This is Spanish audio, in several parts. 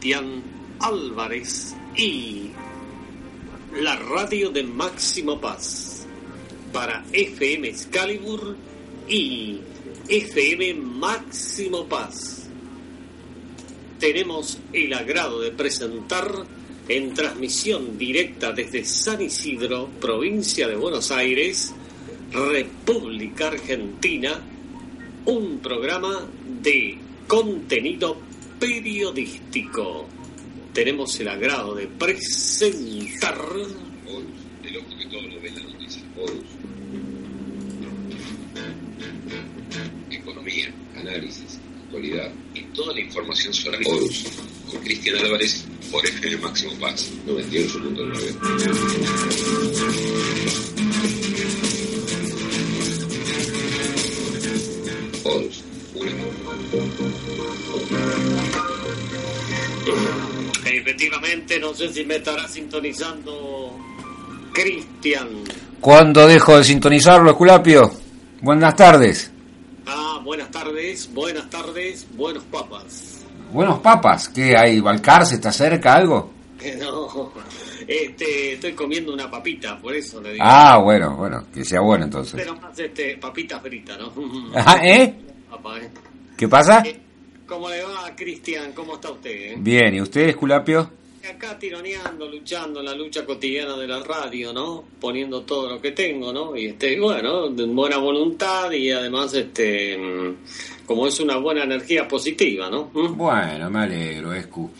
Tian Álvarez y la radio de Máximo Paz para FM Excalibur y FM Máximo Paz. Tenemos el agrado de presentar en transmisión directa desde San Isidro, provincia de Buenos Aires, República Argentina, un programa de contenido periodístico. Tenemos el agrado de presentar. el ojo que todo lo ve la noticia. Economía, análisis, actualidad y toda la información sobre Horus. Con Cristian Álvarez por FM Máximo Paz 98.9. Horus Efectivamente, no sé si me estará sintonizando Cristian. ¿Cuándo dejo de sintonizarlo, Esculapio? Buenas tardes. Ah, buenas tardes, buenas tardes, buenos papas. Buenos papas, ¿qué hay? ¿Balcarce está cerca algo? No, este, estoy comiendo una papita, por eso le digo. Ah, bueno, bueno, que sea bueno entonces. Pero más este, papita frita, ¿no? Ah, ¿eh? ¿eh? ¿Qué pasa? Eh, ¿Cómo le va, Cristian? ¿Cómo está usted? Eh? Bien, ¿y usted, Esculapio? Acá tironeando, luchando en la lucha cotidiana de la radio, ¿no? Poniendo todo lo que tengo, ¿no? Y este, bueno, de buena voluntad y además, este, mm, como es una buena energía positiva, ¿no? ¿Mm? Bueno, me alegro, Escu.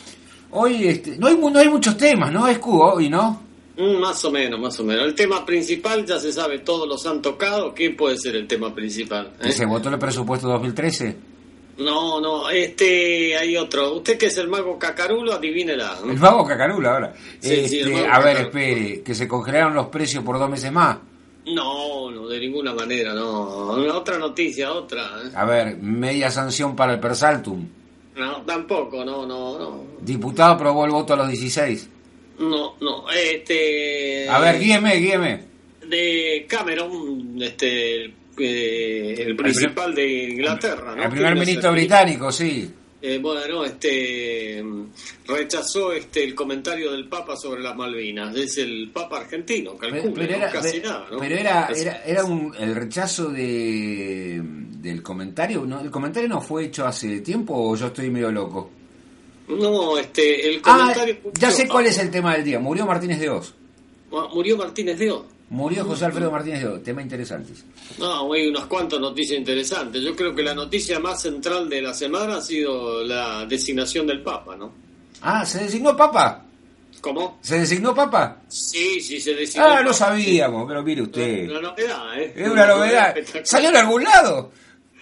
Hoy, este, no hay, no hay muchos temas, ¿no, Escu? Hoy, ¿no? Mm, más o menos, más o menos. El tema principal ya se sabe, todos los han tocado. ¿Qué puede ser el tema principal? Eh? ¿Se votó el presupuesto 2013? No, no, este, hay otro. Usted que es el mago Cacarulo, adivínela. El mago Cacarulo ahora. Este, a ver, espere, que se congelaron los precios por dos meses más. No, no, de ninguna manera, no. Otra noticia, otra. ¿eh? A ver, media sanción para el Persaltum. No, tampoco, no, no, no. Diputado aprobó el voto a los 16. No, no, este... A ver, guíeme, guíeme. De Cameron, este, eh, el principal de Inglaterra, ¿no? El primer ministro británico, sí. Eh, bueno, este rechazó este el comentario del Papa sobre las Malvinas. Es el Papa argentino, calculo, pero, era, casi nada. ¿no? Pero era, era, era un, el rechazo de, del comentario. ¿no? ¿El comentario no fue hecho hace tiempo o yo estoy medio loco? No, este, el ah, comentario... ya sé cuál es el tema del día. Murió Martínez de Oz. Murió Martínez de Oz. Murió José Alfredo Martínez de Oz. Tema interesantes. No, hay unas cuantas noticias interesantes. Yo creo que la noticia más central de la semana ha sido la designación del Papa, ¿no? Ah, ¿se designó Papa? ¿Cómo? ¿Se designó Papa? Sí, sí, se designó. Ah, lo sabíamos, pero mire usted. Una novedad, ¿eh? Es una novedad. ¿Salió en algún lado?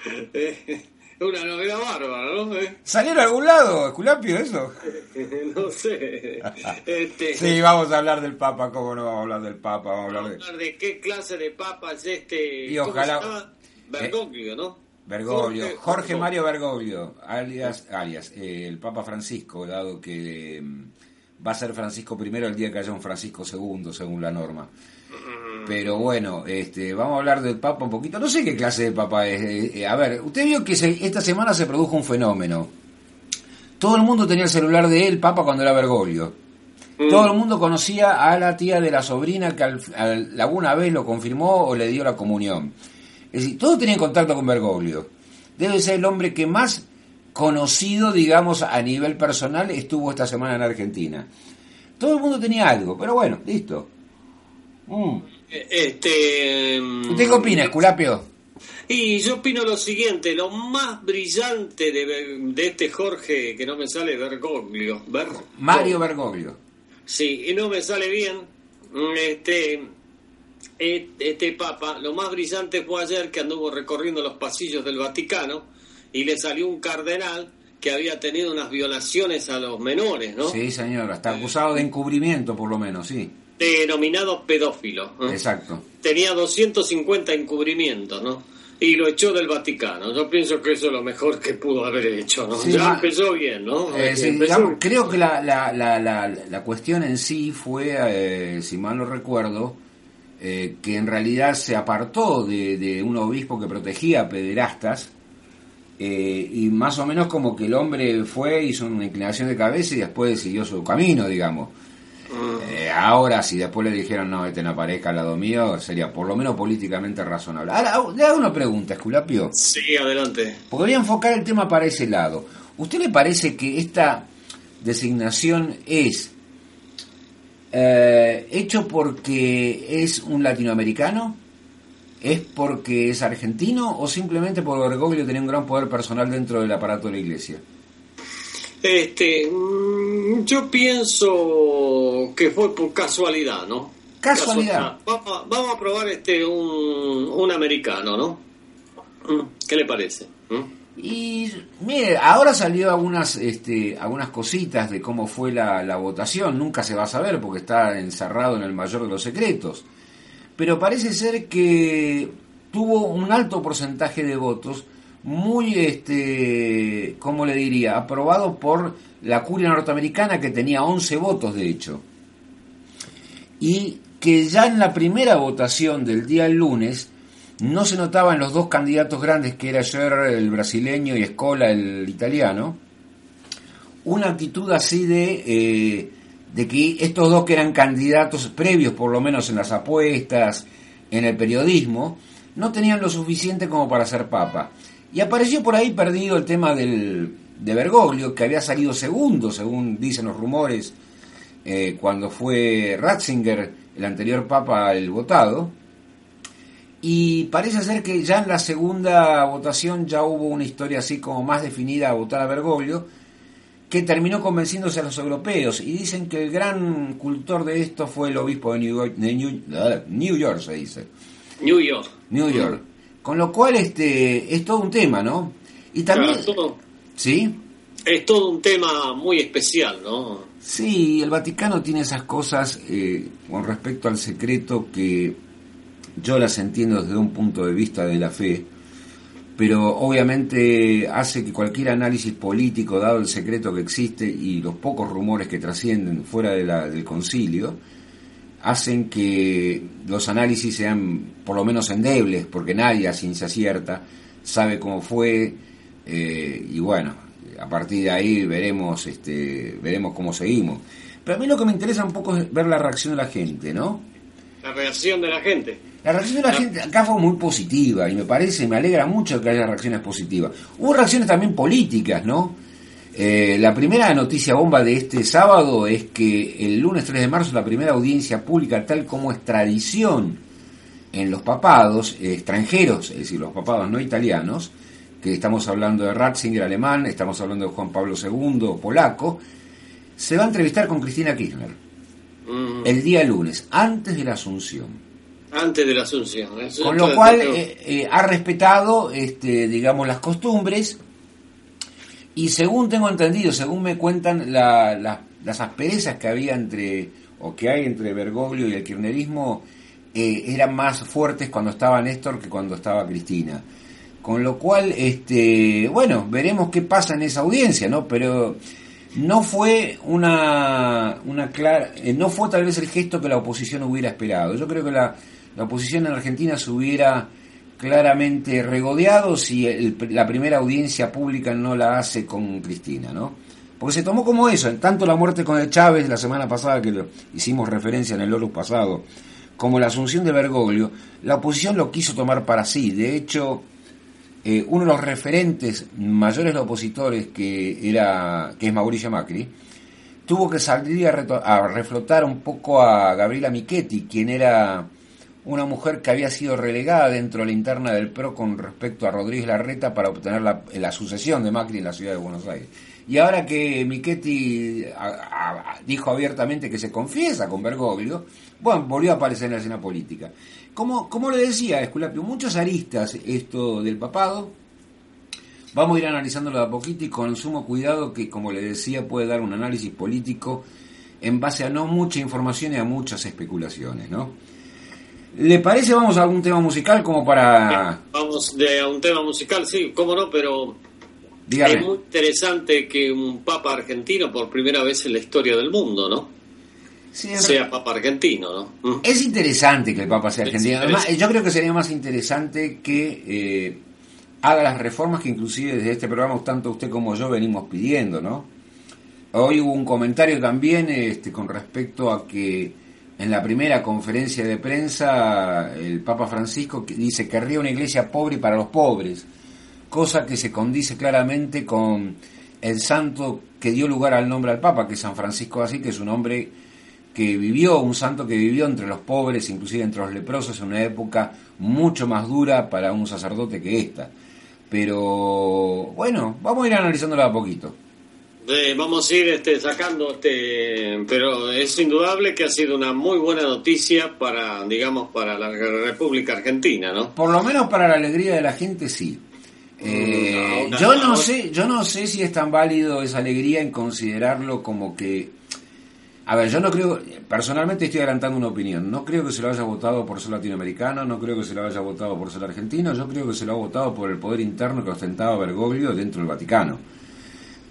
Una novedad bárbara, ¿no? ¿Eh? ¿Salieron a algún lado, Esculapio, eso? no sé. Este... Sí, vamos a hablar del Papa, ¿cómo no vamos a hablar del Papa? Vamos a hablar de, qué clase de Papa es este. Y ojalá. Bergoglio, ¿no? Bergoglio, Jorge, Mario Bergoglio, alias, alias eh, el Papa Francisco, dado que mm, va a ser Francisco I el día que haya un Francisco II, según la norma. Pero bueno, este, vamos a hablar del Papa un poquito. No sé qué clase de Papa es. Eh, eh, a ver, usted vio que esta semana se produjo un fenómeno. Todo el mundo tenía el celular de él, Papa, cuando era Bergoglio. Mm. Todo el mundo conocía a la tía de la sobrina que alguna vez lo confirmó o le dio la comunión. Es decir, todos tenían contacto con Bergoglio. Debe ser el hombre que más conocido, digamos, a nivel personal estuvo esta semana en Argentina. Todo el mundo tenía algo, pero bueno, listo. Mm. Este, ¿Usted qué opina, Esculapio? Y yo opino lo siguiente, lo más brillante de, este Jorge, que no me sale Bergoglio. Mario Bergoglio. Sí, y no me sale bien. Este, este Papa, lo más brillante fue ayer que anduvo recorriendo los pasillos del Vaticano y le salió un cardenal que había tenido unas violaciones a los menores, ¿no? Sí, señor, está acusado de encubrimiento por lo menos, sí. Denominado pedófilo. ¿no? Exacto. Tenía 250 encubrimientos, ¿no? Y lo echó del Vaticano. Yo pienso que eso es lo mejor que pudo haber hecho, ¿no? Sí, ya ma- empezó bien, ¿no? Eh, sí, Empezó- digamos, creo que la, la, la, la, la cuestión en sí fue, eh, si mal no recuerdo, eh, que en realidad se apartó de, de un obispo que protegía a pederastas eh, y más o menos como que el hombre fue, hizo una inclinación de cabeza y después siguió su camino, digamos. Eh, ahora, si después le dijeron, no, este no aparezca al lado mío, sería por lo menos políticamente razonable. Ahora, le hago una pregunta, Esculapio. Sí, adelante. Porque voy a enfocar el tema para ese lado. ¿Usted le parece que esta designación es eh, hecho porque es un latinoamericano? ¿Es porque es argentino? ¿O simplemente por Bergoglio tenía un gran poder personal dentro del aparato de la iglesia? Este, mm, yo pienso que fue por casualidad, ¿no? Casualidad. Vamos, a- vamos a probar este un, un americano, ¿no? Mm, ¿Qué le parece? ¿Mm? Y mire, ahora salió algunas, este, algunas cositas de cómo fue la, la votación. Nunca se va a saber porque está encerrado en el mayor de los secretos. Pero parece ser que tuvo un alto porcentaje de votos, muy, este, ¿cómo le diría? Aprobado por la curia norteamericana que tenía 11 votos, de hecho. Y que ya en la primera votación del día lunes no se notaban los dos candidatos grandes, que era Scherer, el brasileño, y Scola, el italiano, una actitud así de, eh, de que estos dos que eran candidatos previos, por lo menos en las apuestas, en el periodismo, no tenían lo suficiente como para ser papa. Y apareció por ahí perdido el tema del, de Bergoglio, que había salido segundo, según dicen los rumores, eh, cuando fue Ratzinger, el anterior papa, el votado. Y parece ser que ya en la segunda votación ya hubo una historia así como más definida a votar a Bergoglio, que terminó convenciéndose a los europeos. Y dicen que el gran cultor de esto fue el obispo de New York, de New, ah, New York se dice. New York. New York. Con lo cual este es todo un tema, ¿no? Y también... Claro, todo- ¿Sí? es todo un tema muy especial, ¿no? Sí, el Vaticano tiene esas cosas eh, con respecto al secreto que yo las entiendo desde un punto de vista de la fe, pero obviamente hace que cualquier análisis político, dado el secreto que existe y los pocos rumores que trascienden fuera de la- del concilio, hacen que los análisis sean por lo menos endebles, porque nadie a ciencia cierta sabe cómo fue, eh, y bueno, a partir de ahí veremos, este, veremos cómo seguimos. Pero a mí lo que me interesa un poco es ver la reacción de la gente, ¿no? La reacción de la gente. La reacción de la gente acá fue muy positiva y me parece, me alegra mucho que haya reacciones positivas. Hubo reacciones también políticas, ¿no? Eh, la primera noticia bomba de este sábado es que el lunes 3 de marzo la primera audiencia pública, tal como es tradición en los papados eh, extranjeros, es decir, los papados no italianos, que estamos hablando de Ratzinger alemán, estamos hablando de Juan Pablo II polaco, se va a entrevistar con Cristina Kirchner Mm, el día lunes, antes de la Asunción. antes de la Asunción. Eso Con lo cual eh, eh, ha respetado, este, digamos, las costumbres y según tengo entendido, según me cuentan la- la- las asperezas que había entre, o que hay entre Bergoglio y el kirchnerismo, eh, eran más fuertes cuando estaba Néstor que cuando estaba Cristina. Con lo cual, este, bueno, veremos qué pasa en esa audiencia, ¿no? Pero no fue una, una clara, eh, no fue tal vez el gesto que la oposición hubiera esperado. Yo creo que la, la oposición en Argentina se hubiera claramente regodeado si el- la primera audiencia pública no la hace con Cristina, ¿no? Porque se tomó como eso, en tanto la muerte con el Chávez la semana pasada, que hicimos referencia en el Lorus pasado, como la asunción de Bergoglio, la oposición lo quiso tomar para sí. De hecho, eh, uno de los referentes mayores opositores que era que es Mauricio Macri tuvo que salir a, a reflotar un poco a Gabriela Michetti quien era una mujer que había sido relegada dentro de la interna del PRO con respecto a Rodríguez Larreta para obtener la, sucesión de Macri en la ciudad de Buenos Aires. Y ahora que Michetti dijo abiertamente que se confiesa con Bergoglio, bueno, volvió a aparecer en la escena política. Como, como le decía Esculapio, muchos aristas esto del papado, Vamos a ir analizándolo de a poquito y con sumo cuidado que, como le decía, puede dar un análisis político en base a no mucha información y a muchas especulaciones, ¿no? ¿Le parece vamos a algún tema musical como para... Vamos de a un tema musical, sí, cómo no, pero Dígame. es muy interesante que un papa argentino por primera vez en la historia del mundo, ¿no? Sí, Sea papa argentino, ¿no? Mm. Es interesante que el Papa sea argentino. Además, yo creo que sería más interesante que eh, haga las reformas que inclusive desde este programa tanto usted como yo venimos pidiendo, ¿no? Hoy hubo un comentario también este, con respecto a que en la primera conferencia de prensa el Papa Francisco dice que querría una iglesia pobre para los pobres, cosa que se condice claramente con el santo que dio lugar al nombre al Papa, que es San Francisco así, que es un hombre que vivió, un santo que vivió entre los pobres, inclusive entre los leprosos, en una época mucho más dura para un sacerdote que esta. Pero bueno, vamos a ir analizándolo a poquito. Eh, vamos a ir este, sacando, este, pero es indudable que ha sido una muy buena noticia para, digamos, para la República Argentina, ¿no? Por lo menos para la alegría de la gente sí. Eh, Mm, no, yo no, no no. sé, yo no sé si es tan válido esa alegría en considerarlo como que a ver, yo no creo, personalmente estoy adelantando una opinión, no creo que se lo haya votado por ser latinoamericano, no creo que se lo haya votado por ser argentino, yo creo que se lo ha votado por el poder interno que ostentaba Bergoglio dentro del Vaticano.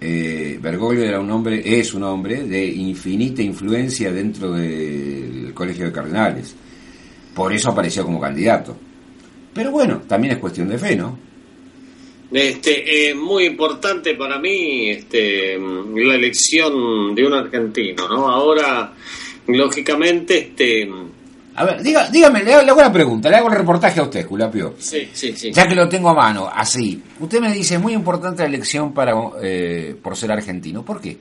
Eh, Bergoglio era un hombre, es un hombre de infinita influencia dentro del Colegio de Cardenales. Por eso apareció como candidato. Pero bueno, también es cuestión de fe, ¿no? Este, es muy importante para mí este, la elección de un argentino, ¿no? Ahora, lógicamente, este, A ver, diga, dígame, le hago, le hago la pregunta, le hago el reportaje a usted, Julapio. sí, sí, sí. Ya que lo tengo a mano, así. Usted me dice, muy importante la elección para eh, por ser argentino. ¿Por qué?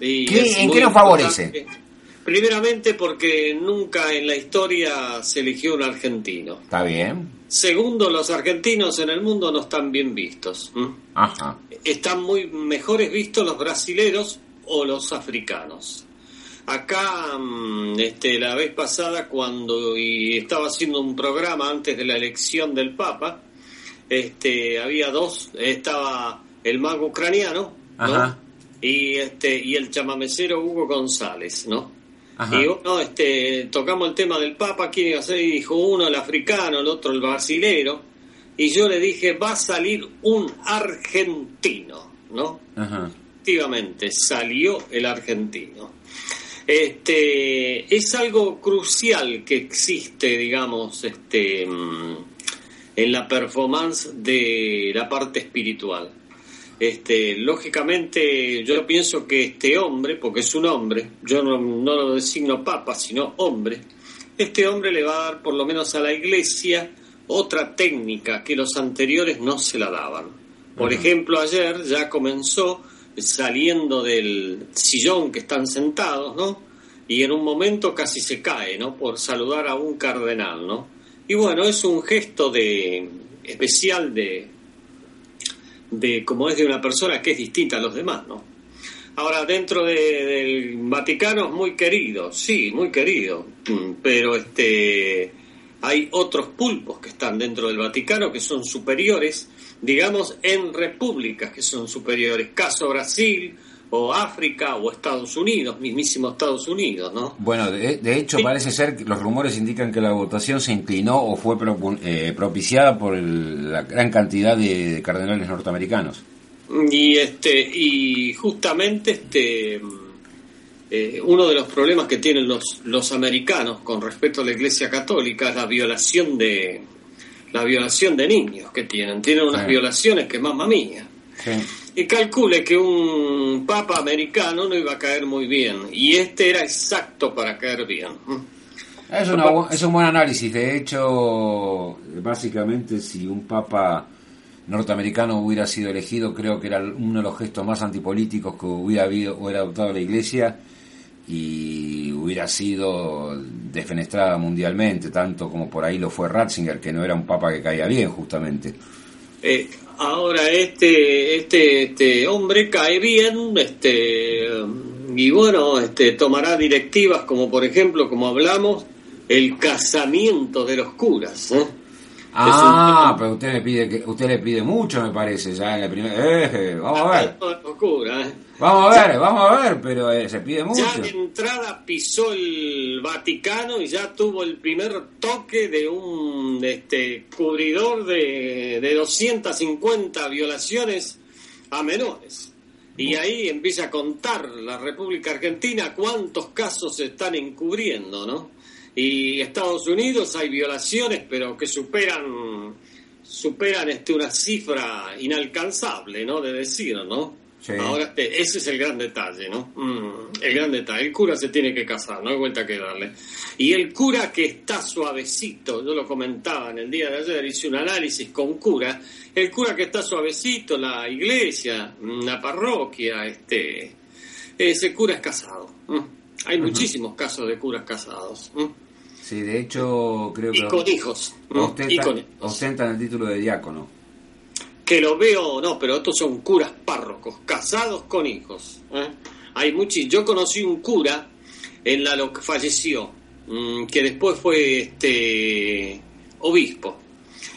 Y ¿Qué- es en qué nos favorece? importante. Primeramente porque nunca en la historia se eligió un argentino. ¿Está bien? Segundo, los argentinos en el mundo no están bien vistos. Ajá. Están muy mejores vistos los brasileros o los africanos. Acá, mm, este, la vez pasada, cuando y estaba haciendo un programa antes de la elección del Papa, este, había dos, estaba el mago ucraniano, ¿no? Y este, y el chamamecero Hugo González, ¿no? Ajá. Y bueno, este, tocamos el tema del Papa, quién iba a ser, y dijo uno el africano, el otro el brasilero, y yo le dije, va a salir un argentino, ¿no? Ajá. Efectivamente, salió el argentino. Este, es algo crucial que existe, digamos, este, mm, en la performance de la parte espiritual. Este, lógicamente, yo pienso que este hombre, porque es un hombre, yo no, no lo designo papa, sino hombre, este hombre le va a dar por lo menos a la iglesia otra técnica que los anteriores no se la daban. Por ejemplo, ayer ya comenzó saliendo del sillón que están sentados, ¿no? Y en un momento casi se cae, ¿no? Por saludar a un cardenal, ¿no? Y bueno, es un gesto de especial de, de como es de una persona que es distinta a los demás, ¿no? Ahora, dentro de- del Vaticano es muy querido, sí, muy querido, mm, pero este hay otros pulpos que están dentro del Vaticano que son superiores, digamos, en repúblicas que son superiores, caso Brasil o África o Estados Unidos, mismísimo Estados Unidos, ¿no? Bueno, de, de hecho Sí. parece ser que los rumores indican que la votación se inclinó o fue propu- eh, propiciada por el- la gran cantidad de cardenales norteamericanos. Y este y justamente este eh, uno de los problemas que tienen los los americanos con respecto a la Iglesia Católica es la violación de la violación de niños que tienen. Tienen unas Sí. violaciones que mamma mía. Sí. Y calcule que un papa americano no iba a caer muy bien y este era exacto para caer bien. Es, una es un buen análisis. De hecho, básicamente, si un papa norteamericano hubiera sido elegido, creo que era uno de los gestos más antipolíticos que hubiera habido, hubiera adoptado la Iglesia y hubiera sido defenestrada mundialmente, tanto como por ahí lo fue Ratzinger, que no era un papa que caía bien, justamente. Eh, ahora este, este, este hombre cae bien, este, y bueno, este, tomará directivas como por ejemplo, como hablamos, el casamiento de los curas. ¿eh? Ah, pero usted le pide que usted le pide mucho, me parece, ya en la primera. Eh, vamos a ver. Locura, ¿eh? Vamos a ver, vamos a ver, pero eh, se pide mucho. Ya de entrada pisó el Vaticano y ya tuvo el primer toque de un este cubridor de, de 250 violaciones a menores. Y ahí empieza a contar la República Argentina cuántos casos se están encubriendo, ¿no? Y Estados Unidos hay violaciones, pero que superan superan este una cifra inalcanzable, ¿no? De decir, ¿no? Ahora, este, ese es el gran detalle, ¿no? Mm, el gran detalle. El cura se tiene que casar, no hay vuelta que darle. Y el cura que está suavecito, yo lo comentaba en el día de ayer, hice un análisis con cura, el cura que está suavecito, la iglesia, la parroquia, este, ese cura es casado. Hay muchísimos casos de curas casados. Sí, de hecho, creo que. Y con hijos. Ostentan el título de diácono. Que lo veo, no, pero estos son curas párrocos, casados con hijos. ¿eh? Hay muchos. Yo conocí un cura en la lo que falleció, mm, que después fue este obispo,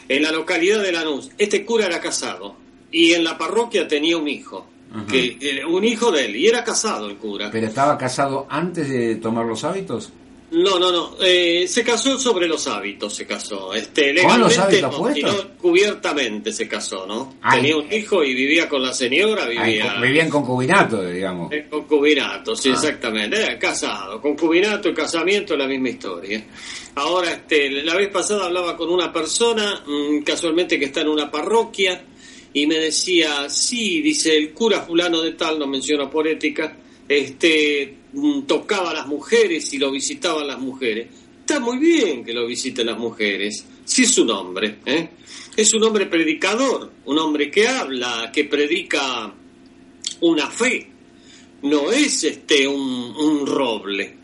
en la localidad de Lanús. Este cura era casado y en la parroquia tenía un hijo. que, eh, un hijo de él, y era casado el cura. ¿Pero estaba casado antes de tomar los hábitos? No, no, no. Eh, se casó sobre los hábitos, se casó. Este, legalmente, no, cubiertamente se casó, ¿no? Tenía un hijo y vivía con la señora. Vivía, vivía en concubinato, digamos. En concubinato, sí, ah. exactamente. Era casado. Concubinato y casamiento es la misma historia. Ahora, este, la vez pasada hablaba con una persona, mm, casualmente que está en una parroquia, y me decía, sí, dice el cura fulano de tal, no menciona por ética, este, mm, tocaba a las mujeres y lo visitaban las mujeres. Está muy bien que lo visiten las mujeres, si es un hombre, ¿eh? es un hombre predicador, un hombre que habla, que predica una fe, no es este un, un roble.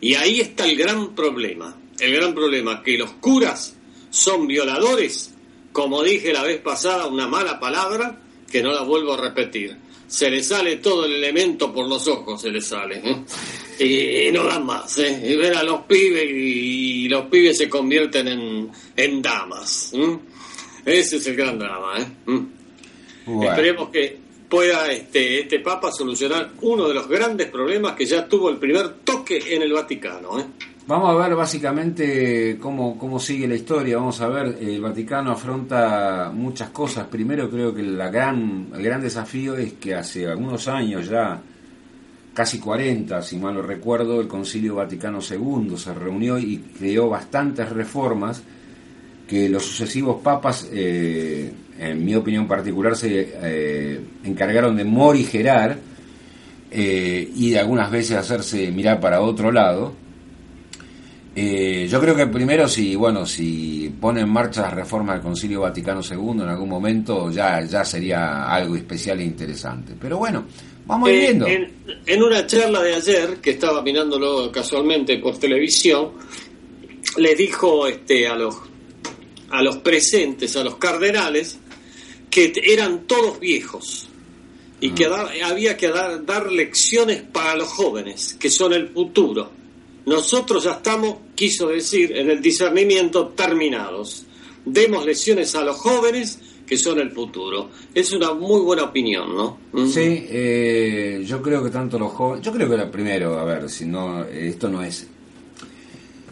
Y ahí está el gran problema, el gran problema, que los curas son violadores, como dije la vez pasada, una mala palabra que no la vuelvo a repetir se le sale todo el elemento por los ojos, se le sale. ¿eh? Y, no dan más. ¿eh? Y ver a los pibes y, los pibes se convierten en, en damas. Ese es el gran drama. ¿eh? Esperemos que pueda este, este Papa solucionar uno de los grandes problemas que ya tuvo el primer toque en el Vaticano. ¿eh? Vamos a ver básicamente cómo, cómo sigue la historia. Vamos a ver, el Vaticano afronta muchas cosas. Primero creo que la gran, el gran desafío es que hace algunos años ya, casi 40, si mal no recuerdo, el Concilio Vaticano II se reunió y creó bastantes reformas que los sucesivos papas, eh, en mi opinión particular, se eh, encargaron de morigerar eh, y de algunas veces hacerse mirar para otro lado eh, yo creo que primero si bueno si pone en marcha las reformas del Concilio Vaticano II en algún momento ya ya sería algo especial e interesante. Pero bueno, vamos eh, viendo. En, una charla de ayer que estaba mirándolo casualmente por televisión, le dijo este a los a los presentes, a los cardenales, que eran todos viejos y que ah. había que dar, dar lecciones para los jóvenes, que son el futuro nosotros ya estamos, quiso decir, en el discernimiento terminados. Demos lecciones a los jóvenes que son el futuro. Es una muy buena opinión, ¿no? Sí, eh, yo creo que tanto los jóvenes, yo creo que lo primero, a ver, si no, esto no es,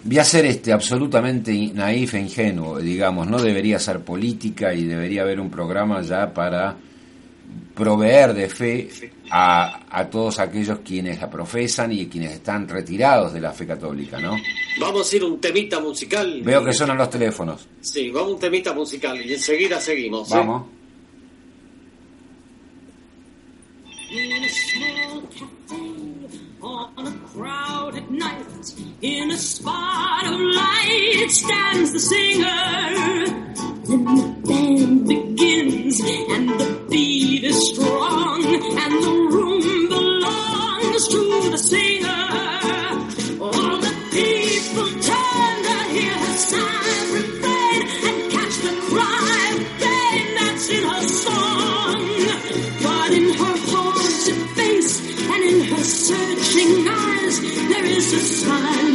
voy a ser este absolutamente naif e ingenuo, digamos, no debería ser política y debería haber un programa ya para proveer de fe a, a, todos aquellos quienes la profesan y quienes están retirados de la fe católica, ¿no? Vamos a ir un temita musical. Veo que suenan los teléfonos. Sí, vamos a un temita musical y enseguida seguimos. ¿eh? On a crowded night, in a spot of light stands the singer. Then the band begins, and the beat is strong, and the room belongs to the singer. time.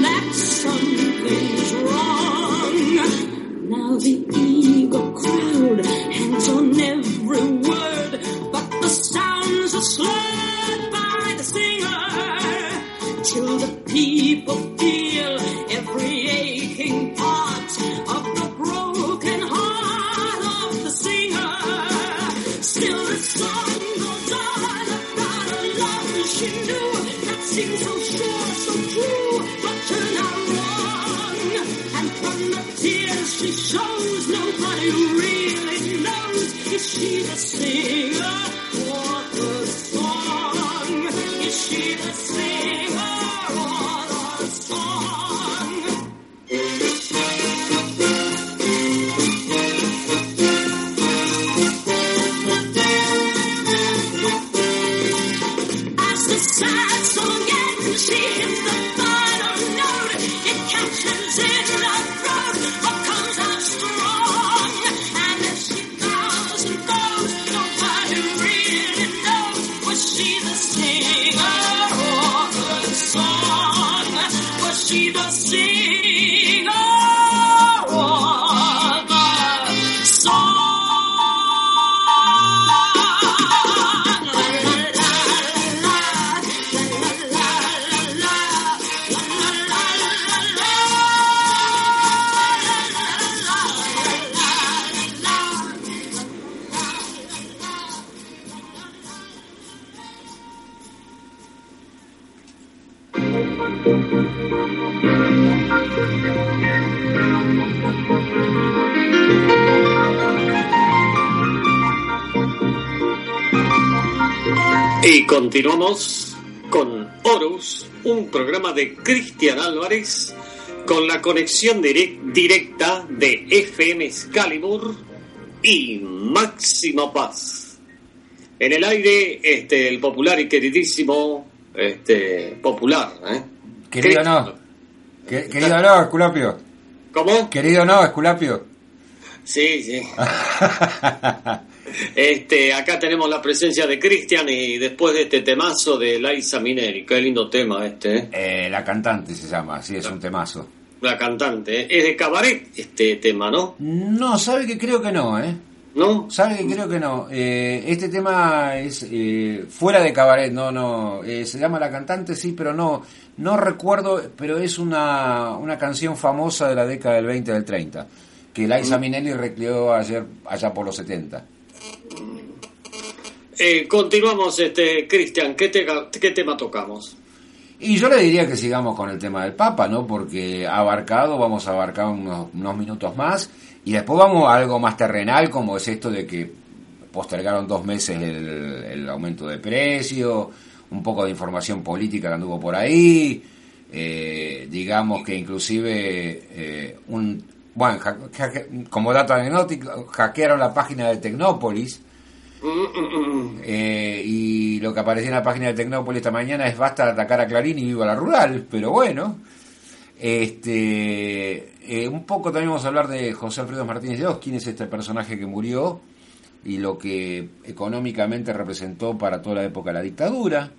Conexión direc- directa de FM Excalibur y Máximo Paz. En el aire, este, el popular y queridísimo, este, popular, ¿eh? Querido no. Que- querido no, Esculapio. ¿Cómo? Querido no, Esculapio. Sí, sí. Este, acá tenemos la presencia de Cristian y después de este temazo de Liza Mineri, qué lindo tema este, ¿eh? Eh, la cantante se llama, sí, es un temazo. La cantante. ¿eh? Es de cabaret este tema, ¿no? No, sabe que creo que no, ¿eh? ¿No? Sabe que creo que no. Eh, este tema es eh, fuera de cabaret, no, no. eh, se llama La Cantante, sí, pero no. No recuerdo, pero es una, una canción famosa de la década del 20 del 30, que Liza Minnelli recreó ayer, allá por los 70. Eh, continuamos, este, Cristian, ¿qué, te- ¿qué tema tocamos? Y yo le diría que sigamos con el tema del Papa, ¿no? Porque abarcado, vamos a abarcar unos, unos minutos más, y después vamos a algo más terrenal, como es esto de que postergaron dos meses el, el aumento de precio, un poco de información política que anduvo por ahí, eh, digamos que inclusive eh, un, bueno, como dato anecdótico, hackearon la página de Tecnópolis. Eh, y lo que aparecía en la página de Tecnópolis esta mañana es basta de atacar a Clarín y viva la rural, pero bueno. Este, eh, un poco también vamos a hablar de José Alfredo Martínez de Oz, quién es este personaje que murió y lo que económicamente representó para toda la época la dictadura.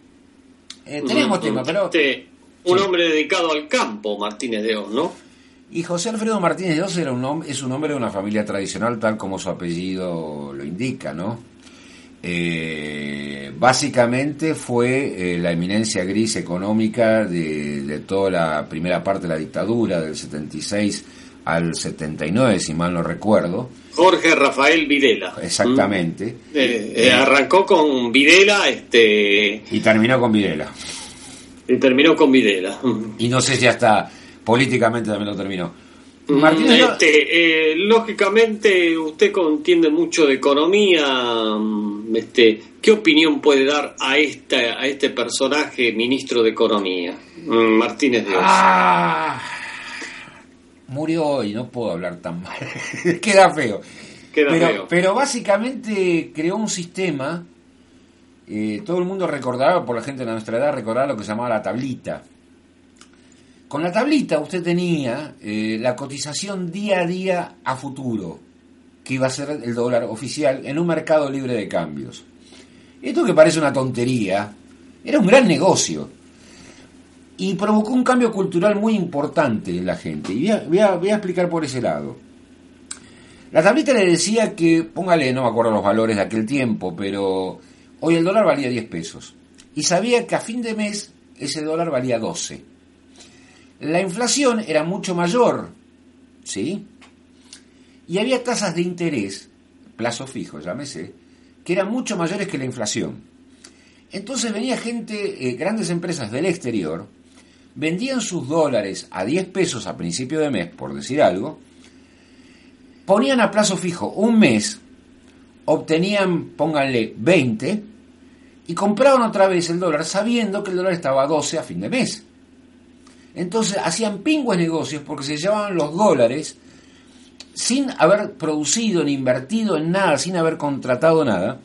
Eh, tenemos Mm, tema, pero... este, un Sí. hombre dedicado al campo, Martínez de Oz, ¿no? Y José Alfredo Martínez de Oz era un es un hombre de una familia tradicional, tal como su apellido lo indica, ¿no? Eh, básicamente fue eh, la eminencia gris económica de, de toda la primera parte de la dictadura, del 76 al 79, si mal no recuerdo. Jorge Rafael Videla. Exactamente. Mm. Eh, arrancó con Videla este, Y terminó con Videla. y terminó con Videla. Y no sé si hasta políticamente también lo terminó. Oz- Este, eh, lógicamente, usted entiende mucho de economía. mm, Este, ¿Qué opinión puede dar a, esta, a este personaje, ministro de Economía, Mm, Martínez de? Ah, murió hoy, no puedo hablar tan mal. Queda feo. Queda pero, feo. pero básicamente creó un sistema. eh, todo el mundo recordará, por la gente de nuestra edad, recordará lo que se llamaba la tablita. Con la tablita usted tenía eh, la cotización día a día a futuro, que iba a ser el dólar oficial en un mercado libre de cambios. Esto que parece una tontería, era un gran negocio y provocó un cambio cultural muy importante en la gente. Y voy a, voy a- explicar por ese lado. La tablita le decía que, póngale, no me acuerdo los valores de aquel tiempo, pero hoy el dólar valía 10 pesos. Y sabía que a fin de mes ese dólar valía 12. La inflación era mucho mayor, ¿sí? Y había tasas de interés, plazo fijo, llámese, que eran mucho mayores que la inflación. Entonces venía gente, eh, grandes empresas del exterior, vendían sus dólares a 10 pesos a principio de mes, por decir algo, ponían a plazo fijo un mes, obtenían, pónganle, 20, y compraban otra vez el dólar sabiendo que el dólar estaba a 12 a fin de mes. Entonces hacían pingües negocios porque se llevaban los dólares sin haber producido ni invertido en nada, sin haber contratado nada,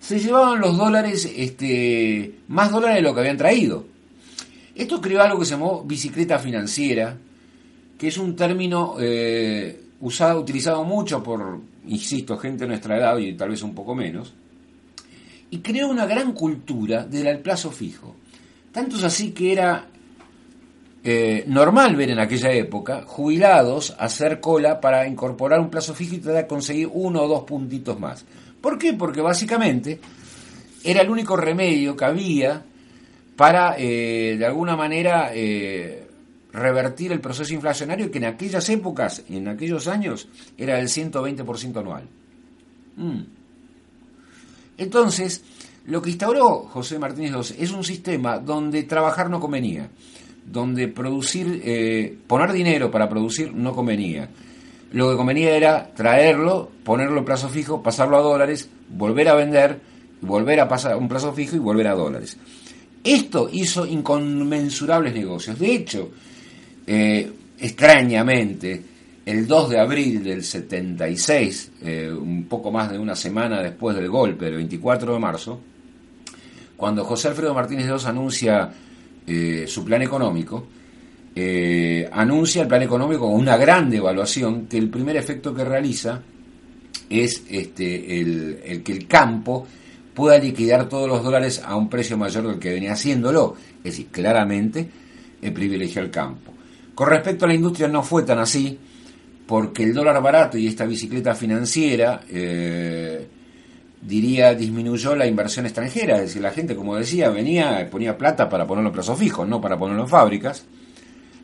se llevaban los dólares, este, más dólares de lo que habían traído. Esto creó algo que se llamó bicicleta financiera, que es un término eh, usado, utilizado mucho por, insisto, gente de nuestra edad y tal vez un poco menos, y creó una gran cultura del plazo fijo. Tanto es así que era eh, normal ver en aquella época jubilados hacer cola para incorporar un plazo fijo y tratar de conseguir uno o dos puntitos más. ¿Por qué? Porque básicamente era el único remedio que había para, eh, de alguna manera, eh, revertir el proceso inflacionario que en aquellas épocas, en aquellos años, era del 120% anual. Mm. Entonces, lo que instauró José Martínez II es un sistema donde trabajar no convenía, donde producir, eh, poner dinero para producir no convenía. Lo que convenía era traerlo, ponerlo en plazo fijo, pasarlo a dólares, volver a vender, volver a pasar un plazo fijo y volver a dólares. Esto hizo inconmensurables negocios. De hecho, eh, extrañamente, el 2 de abril del 76, eh, un poco más de una semana después del golpe, el 24 de marzo, cuando José Alfredo Martínez de Oz anuncia eh, su plan económico, anuncia el plan económico con una gran devaluación que el primer efecto que realiza es este, el, que el campo pueda liquidar todos los dólares a un precio mayor del que venía haciéndolo. Es decir, claramente el privilegio al campo. Con respecto a la industria no fue tan así, porque el dólar barato y esta bicicleta financiera, eh, diría, disminuyó la inversión extranjera. Es decir, la gente, como decía, venía, ponía plata para ponerlo en plazo fijo, no para ponerlo en fábricas.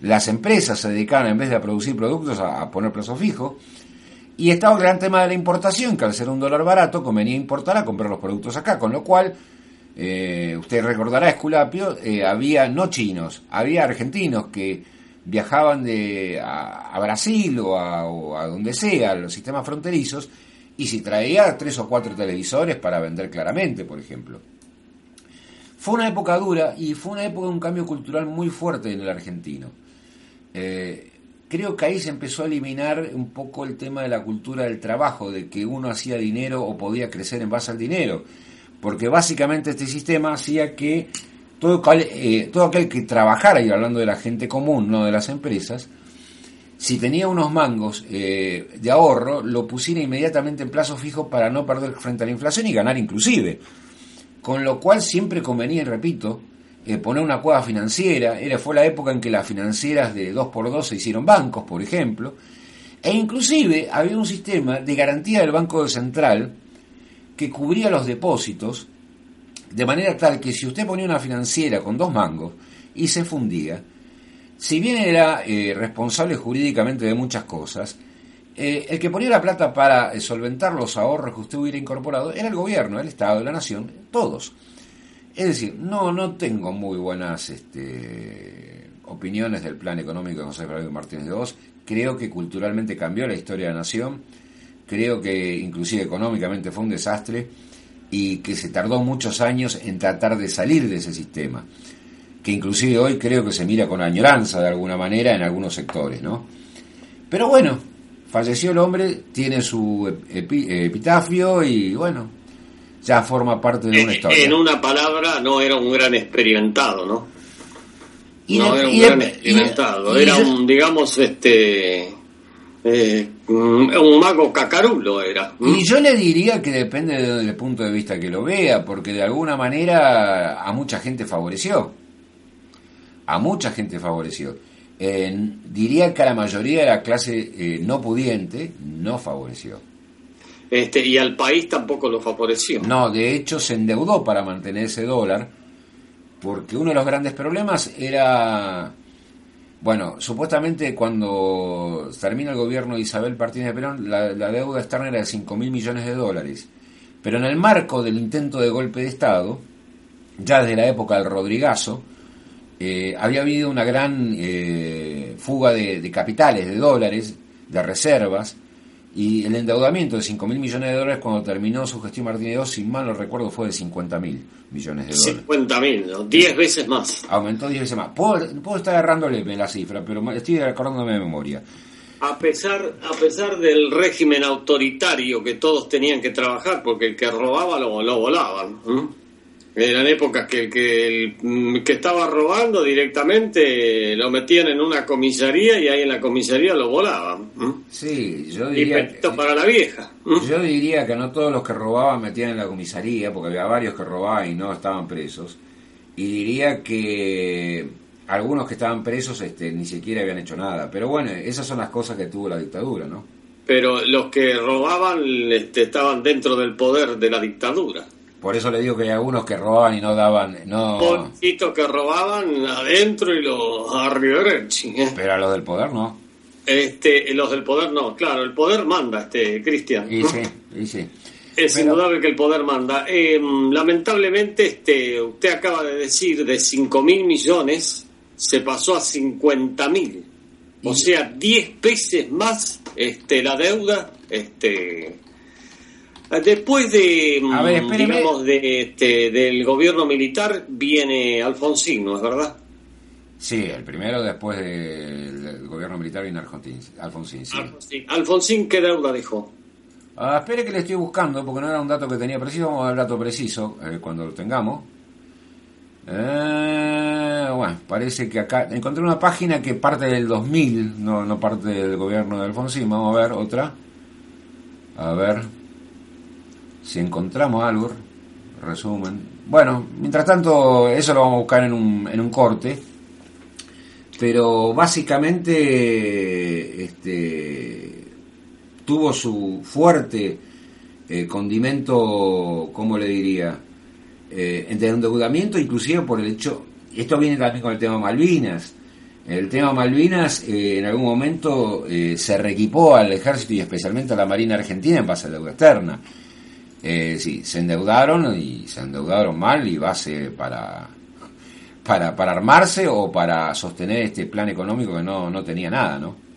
Las empresas se dedicaban, en vez de a producir productos, a, poner plazo fijo. Y estaba el gran tema de la importación, que al ser un dólar barato convenía importar a comprar los productos acá, con lo cual, eh, usted recordará, Esculapio, eh, había no chinos, había argentinos que viajaban de, a, Brasil o a, o a, donde sea, los sistemas fronterizos, y si traía tres o cuatro televisores para vender claramente, por ejemplo. Fue una época dura y fue una época de un cambio cultural muy fuerte en el argentino. Eh, creo que ahí se empezó a eliminar un poco el tema de la cultura del trabajo, de que uno hacía dinero o podía crecer en base al dinero, porque básicamente este sistema hacía que todo, eh, todo aquel que trabajara, y hablando de la gente común, no de las empresas, si tenía unos mangos eh, de ahorro, lo pusiera inmediatamente en plazo fijo para no perder frente a la inflación y ganar inclusive. Con lo cual siempre convenía, y repito, eh, poner una cueva financiera, era, fue la época en que las financieras de 2x2 se hicieron bancos, por ejemplo, e inclusive había un sistema de garantía del Banco Central que cubría los depósitos, de manera tal que si usted ponía una financiera con dos mangos y se fundía, si bien era eh, responsable jurídicamente de muchas cosas, eh, el que ponía la plata para eh, solventar los ahorros que usted hubiera incorporado era el gobierno, el Estado, la nación, todos. Es decir, no, no tengo muy buenas este, opiniones del plan económico de José Fernando Martínez de Oz. Creo que culturalmente cambió la historia de la nación. Creo que inclusive económicamente fue un desastre y que se tardó muchos años en tratar de salir de ese sistema. Que inclusive hoy creo que se mira con añoranza de alguna manera en algunos sectores, ¿no? Pero bueno, falleció el hombre, tiene su epitafio y bueno, ya forma parte de una historia. En una palabra, no era un gran experimentado, ¿no? Y no de- era un gran de- experimentado, era un, digamos, este, eh, un mago cacarulo era. Y yo le diría que depende de- del punto de vista que lo vea, porque de alguna manera a mucha gente favoreció. A mucha gente favoreció. Eh, diría que a la mayoría de la clase eh, no pudiente no favoreció. Este, y al país tampoco lo favoreció. No, de hecho se endeudó para mantener ese dólar porque uno de los grandes problemas era, bueno, supuestamente cuando termina el gobierno de Isabel Martínez de Perón, la, la deuda externa era de 5 mil millones de dólares. Pero en el marco del intento de golpe de Estado, ya desde la época del Rodrigazo, eh, había habido una gran eh, fuga de, de capitales, de dólares, de reservas, y el endeudamiento de 5 mil millones de dólares cuando terminó su gestión Martínez II, si mal no recuerdo, fue de 50 mil millones de dólares. 50 mil, ¿no? 10 veces más. Aumentó 10 veces más. Puedo, puedo estar agarrándole la cifra, pero estoy acordándome de memoria. A pesar, a pesar del régimen autoritario que todos tenían que trabajar, porque el que robaba lo, lo volaban. Eran épocas que el que, el mm, que estaba robando directamente lo metían en una comisaría y ahí en la comisaría lo volaban. Sí, yo Y diría, petito para la vieja. yo diría que no todos los que robaban metían en la comisaría, porque había varios que robaban y no estaban presos. Y diría que algunos que estaban presos este, ni siquiera habían hecho nada. Pero bueno, esas son las cosas que tuvo la dictadura, ¿no? Pero los que robaban este, estaban dentro del poder de la dictadura. Por eso le digo que hay algunos que robaban y no daban, no, Pobrecitos que robaban adentro y los arriba pero a los del poder no. Este, los del poder no, claro, el poder manda, este, Cristian. Y ¿no? sí, y sí. Es Pero- indudable que el poder manda. Eh, lamentablemente, este, usted acaba de decir de 5 mil millones se pasó a 50 mil. O sea, 10 veces más este, la deuda. Este, después de, A ver, mm, digamos, de, este, del gobierno militar viene Alfonsín, ¿no es verdad? Sí, el primero después del, del gobierno militar vino Alfonsín, Alfonsín sí. Alfonsín. Alfonsín, ¿qué deuda dejó? Ah, espere que le estoy buscando porque no era un dato que tenía preciso. Vamos a dar el dato preciso eh, cuando lo tengamos. Eh, bueno, parece que acá encontré una página que parte del 2000, no, no parte del gobierno de Alfonsín. Vamos a ver otra. A ver si encontramos algo. Resumen. Bueno, mientras tanto, eso lo vamos a buscar en un, en un corte. Pero básicamente, este, tuvo su fuerte eh, condimento, ¿cómo le diría? Eh, de endeudamiento, inclusive por el hecho, esto viene también con el tema Malvinas. El tema Malvinas eh, en algún momento eh, se reequipó al ejército y especialmente a la Marina Argentina en base a deuda externa. Eh, sí, se endeudaron y se endeudaron mal y base para, para, para armarse o para sostener este plan económico que no, no tenía nada, ¿no?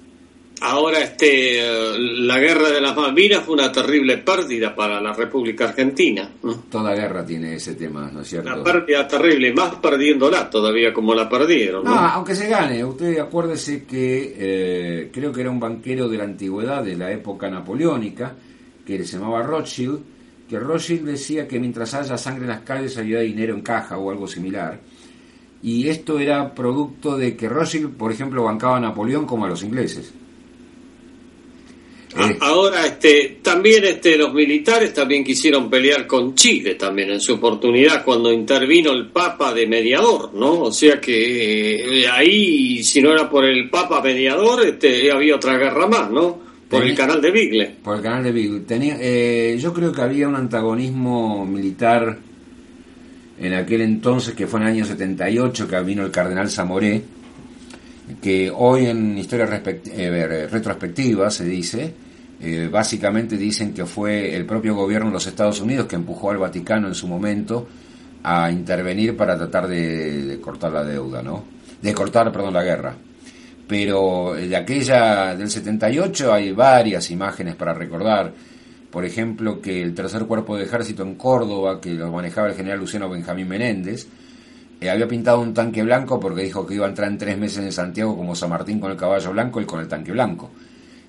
Ahora, este, eh, la guerra de las Malvinas fue una terrible pérdida para la República Argentina. Toda guerra tiene ese tema, ¿no es cierto? Una pérdida terrible, más perdiéndola todavía como la perdieron. No, ¿no? aunque se gane, usted acuérdese que eh, creo que era un banquero de la antigüedad, de la época napoleónica, que se llamaba Rothschild, que Rothschild decía que mientras haya sangre en las calles había dinero en caja o algo similar. Y esto era producto de que Rothschild, por ejemplo, bancaba a Napoleón como a los ingleses. A- Eh, Ahora, este, también este, los militares también quisieron pelear con Chile también en su oportunidad cuando intervino el Papa de mediador, ¿no? O sea que eh, ahí, si no era por el Papa mediador, este, había otra guerra más, ¿no? Por el canal de Bigle. Por el canal de Beagle. Tenía, eh, yo creo que había un antagonismo militar en aquel entonces, que fue en el año 78, que vino el cardenal Zamoré, que hoy en historia respect- eh, retrospectiva se dice, eh, básicamente dicen que fue el propio gobierno de los Estados Unidos que empujó al Vaticano en su momento a intervenir para tratar de, de cortar la deuda, ¿no? De cortar, perdón, la guerra pero de aquella del 78 hay varias imágenes para recordar. Por ejemplo, que el tercer cuerpo de ejército en Córdoba, que lo manejaba el general Luciano Benjamín Menéndez, eh, había pintado un tanque blanco porque dijo que iba a entrar en tres meses en Santiago como San Martín con el caballo blanco y con el tanque blanco.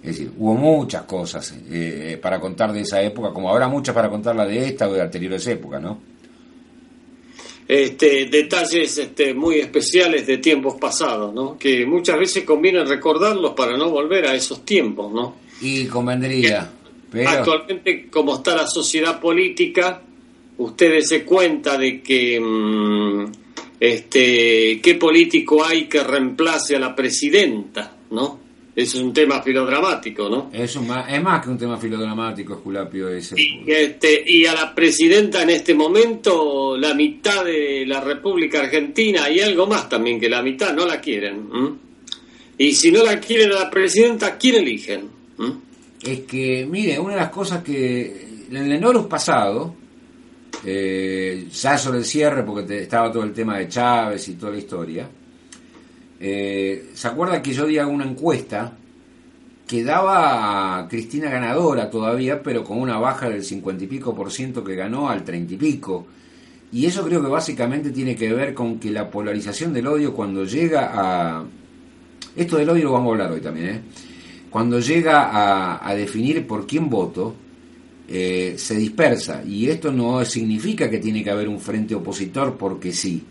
Es decir, hubo muchas cosas eh, para contar de esa época, como habrá muchas para contar la de esta o de anteriores épocas, ¿no? Este, detalles este, muy especiales de tiempos pasados, ¿no? Que muchas veces conviene recordarlos para no volver a esos tiempos, ¿no? Y convendría, pero... Actualmente, como está la sociedad política, ustedes se cuenta de que mm, este qué político hay que reemplace a la presidenta, ¿no? Es un tema filodramático, ¿no? Es, un es más que un tema filodramático, Esculapio, ese. Y, este, y a la presidenta en este momento, la mitad de la República Argentina y algo más también que la mitad no la quieren. ¿m? Y si no la quieren a la presidenta, ¿quién eligen? ¿m? Es que, mire, una de las cosas que en el Norus pasado, eh, ya sobre el cierre, porque te- estaba todo el tema de Chávez y toda la historia, eh, ¿se acuerda que yo di una encuesta que daba a Cristina ganadora todavía, pero con una baja del 50 y pico por ciento que ganó al 30 y pico? Y eso creo que básicamente tiene que ver con que la polarización del odio cuando llega a... Esto del odio lo vamos a hablar hoy también, ¿eh? Cuando llega a, definir por quién voto, eh, se dispersa. Y esto no significa que tiene que haber un frente opositor porque sí.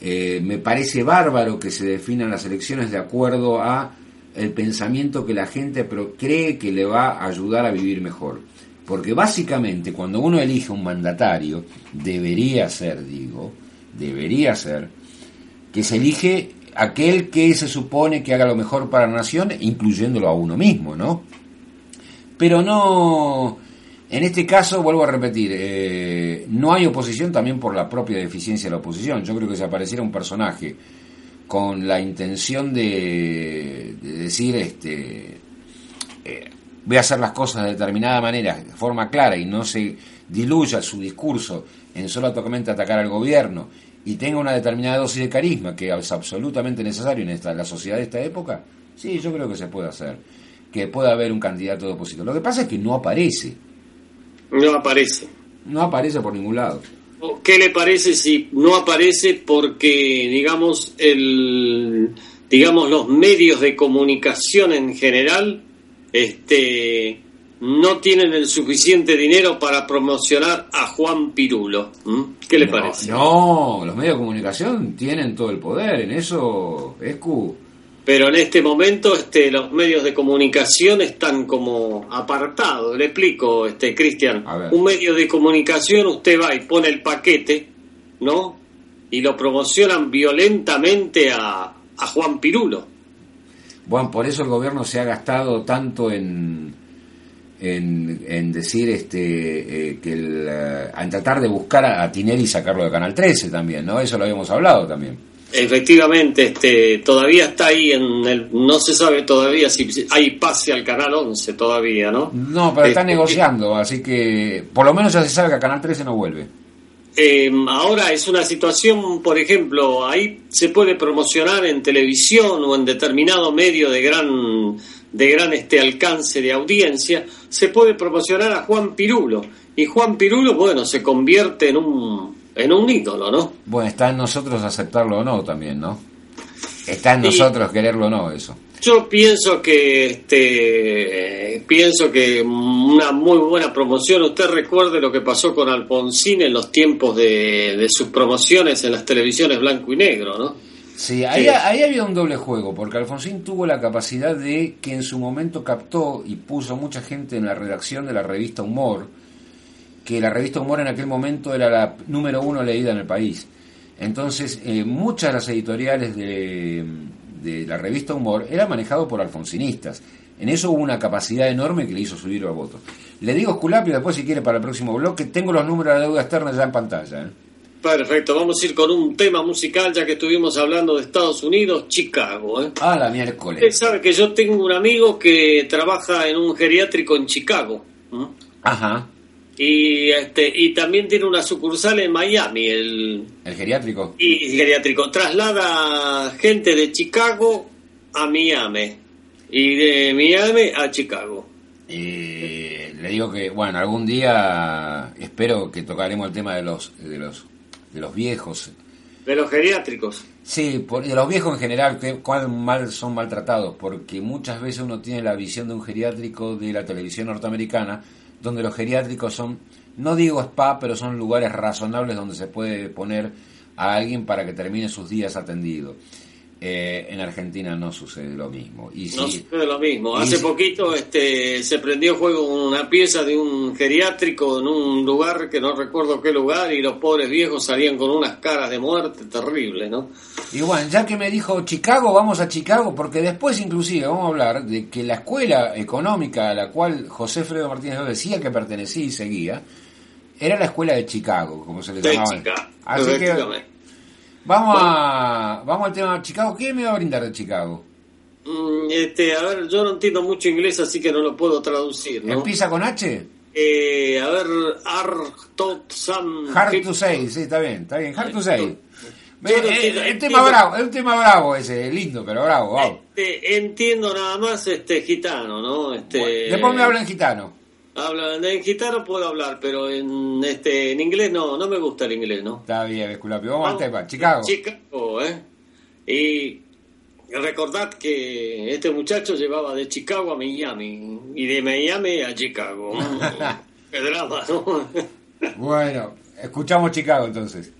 Eh, me parece bárbaro que se definan las elecciones de acuerdo a el pensamiento que la gente cree que le va a ayudar a vivir mejor. Porque básicamente cuando uno elige un mandatario, debería ser, digo, debería ser, que se elige aquel que se supone que haga lo mejor para la nación, incluyéndolo a uno mismo, ¿no? Pero no, en este caso, vuelvo a repetir, eh, no hay oposición también por la propia deficiencia de la oposición. Yo creo que si apareciera un personaje con la intención de, de decir, este, eh, voy a hacer las cosas de determinada manera, de forma clara, y no se diluya su discurso en solamente atacar al gobierno, y tenga una determinada dosis de carisma, que es absolutamente necesario en esta, la sociedad de esta época, sí, yo creo que se puede hacer. Que pueda haber un candidato de opositor. Lo que pasa es que no aparece. No aparece. No aparece por ningún lado. ¿Qué le parece si no aparece porque, digamos, el, digamos, los medios de comunicación en general, este, no tienen el suficiente dinero para promocionar a Juan Pirulo? ¿m? ¿Qué le No, parece? No, los medios de comunicación tienen todo el poder. En eso, Escu. Pero en este momento, este, los medios de comunicación están como apartados. Le explico, este, Cristian. Un medio de comunicación, usted va y pone el paquete, ¿no? Y lo promocionan violentamente a, a Juan Pirulo. Bueno, por eso el gobierno se ha gastado tanto en, en, en decir este eh, que el, eh, en tratar de buscar a, a Tinelli y sacarlo de Canal 13 también, ¿no? Eso lo habíamos hablado también. Efectivamente, este, todavía está ahí en el, no se sabe todavía si hay pase al canal 11 todavía, ¿no? No, pero están Este, negociando, así que por lo menos ya se sabe que a Canal 13 no vuelve. Eh, ahora es una situación, por ejemplo, ahí se puede promocionar en televisión o en determinado medio de gran de gran este alcance de audiencia, se puede promocionar a Juan Pirulo y Juan Pirulo, bueno, se convierte en un en un ídolo, ¿no? Bueno, está en nosotros aceptarlo o no también, ¿no? Está en Y- nosotros quererlo o no, eso. Yo pienso que este pienso que una muy buena promoción. Usted recuerde lo que pasó con Alfonsín en los tiempos de, de sus promociones en las televisiones blanco y negro, ¿no? Sí, ahí, Sí. ahí había un doble juego, porque Alfonsín tuvo la capacidad de que en su momento captó y puso mucha gente en la redacción de la revista Humor, que la revista Humor en aquel momento era la número uno leída en el país. Entonces, eh, muchas de las editoriales de, de la revista Humor eran manejadas por alfonsinistas. En eso hubo una capacidad enorme que le hizo subir los votos. Le digo Esculapio, después si quiere para el próximo bloque, tengo los números de la deuda externa ya en pantalla. ¿eh? Perfecto, vamos a ir con un tema musical ya que estuvimos hablando de Estados Unidos, Chicago. ¿eh? Ah, la Usted miércoles. sabe que yo tengo un amigo que trabaja en un geriátrico en Chicago. Ajá, y este y también tiene una sucursal en Miami, el, el geriátrico. y el geriátrico traslada gente de Chicago a Miami y de Miami a Chicago. Eh, le digo que, bueno, algún día espero que tocaremos el tema de los de los de los viejos. De los geriátricos. Sí, por- de los viejos en general, que cuán mal son maltratados, porque muchas veces uno tiene la visión de un geriátrico de la televisión norteamericana, donde los geriátricos son, no digo spa, pero son lugares razonables donde se puede poner a alguien para que termine sus días atendido. Eh, en Argentina no sucede lo mismo. Y No sucede lo mismo. Hace poquito este, se prendió fuego una pieza de un geriátrico en un lugar que no recuerdo qué lugar y los pobres viejos salían con unas caras de muerte terribles, ¿no? Y bueno, ya que me dijo Chicago, vamos a Chicago, porque después inclusive vamos a hablar de que la escuela económica a la cual José Fredo Martínez decía que pertenecía y seguía, era la escuela de Chicago, como se le llamaba. Así que. Vamos a vamos al tema de Chicago. ¿Qué me va a brindar de Chicago? Mm, Este, a ver, yo no entiendo mucho inglés, así que no lo puedo traducir, ¿no? ¿Empieza con H? Eh, a ver, Artot Sam... Hard to say, sí, está bien, está bien, hard to say. No Eh, entiendo- el tema entiendo- bravo, un tema bravo ese, lindo, pero bravo. Este, entiendo nada más este gitano, ¿no? Este, Después me hablan gitano. Hablan en gitano puedo hablar, pero en este en inglés no, no me gusta el inglés, ¿no? Está bien, Esculapio, vamos al tema, Chicago. Chicago, ¿eh? Y recordad que este muchacho llevaba de Chicago a Miami y de Miami a Chicago. Qué drama, ¿no? Bueno, escuchamos Chicago entonces.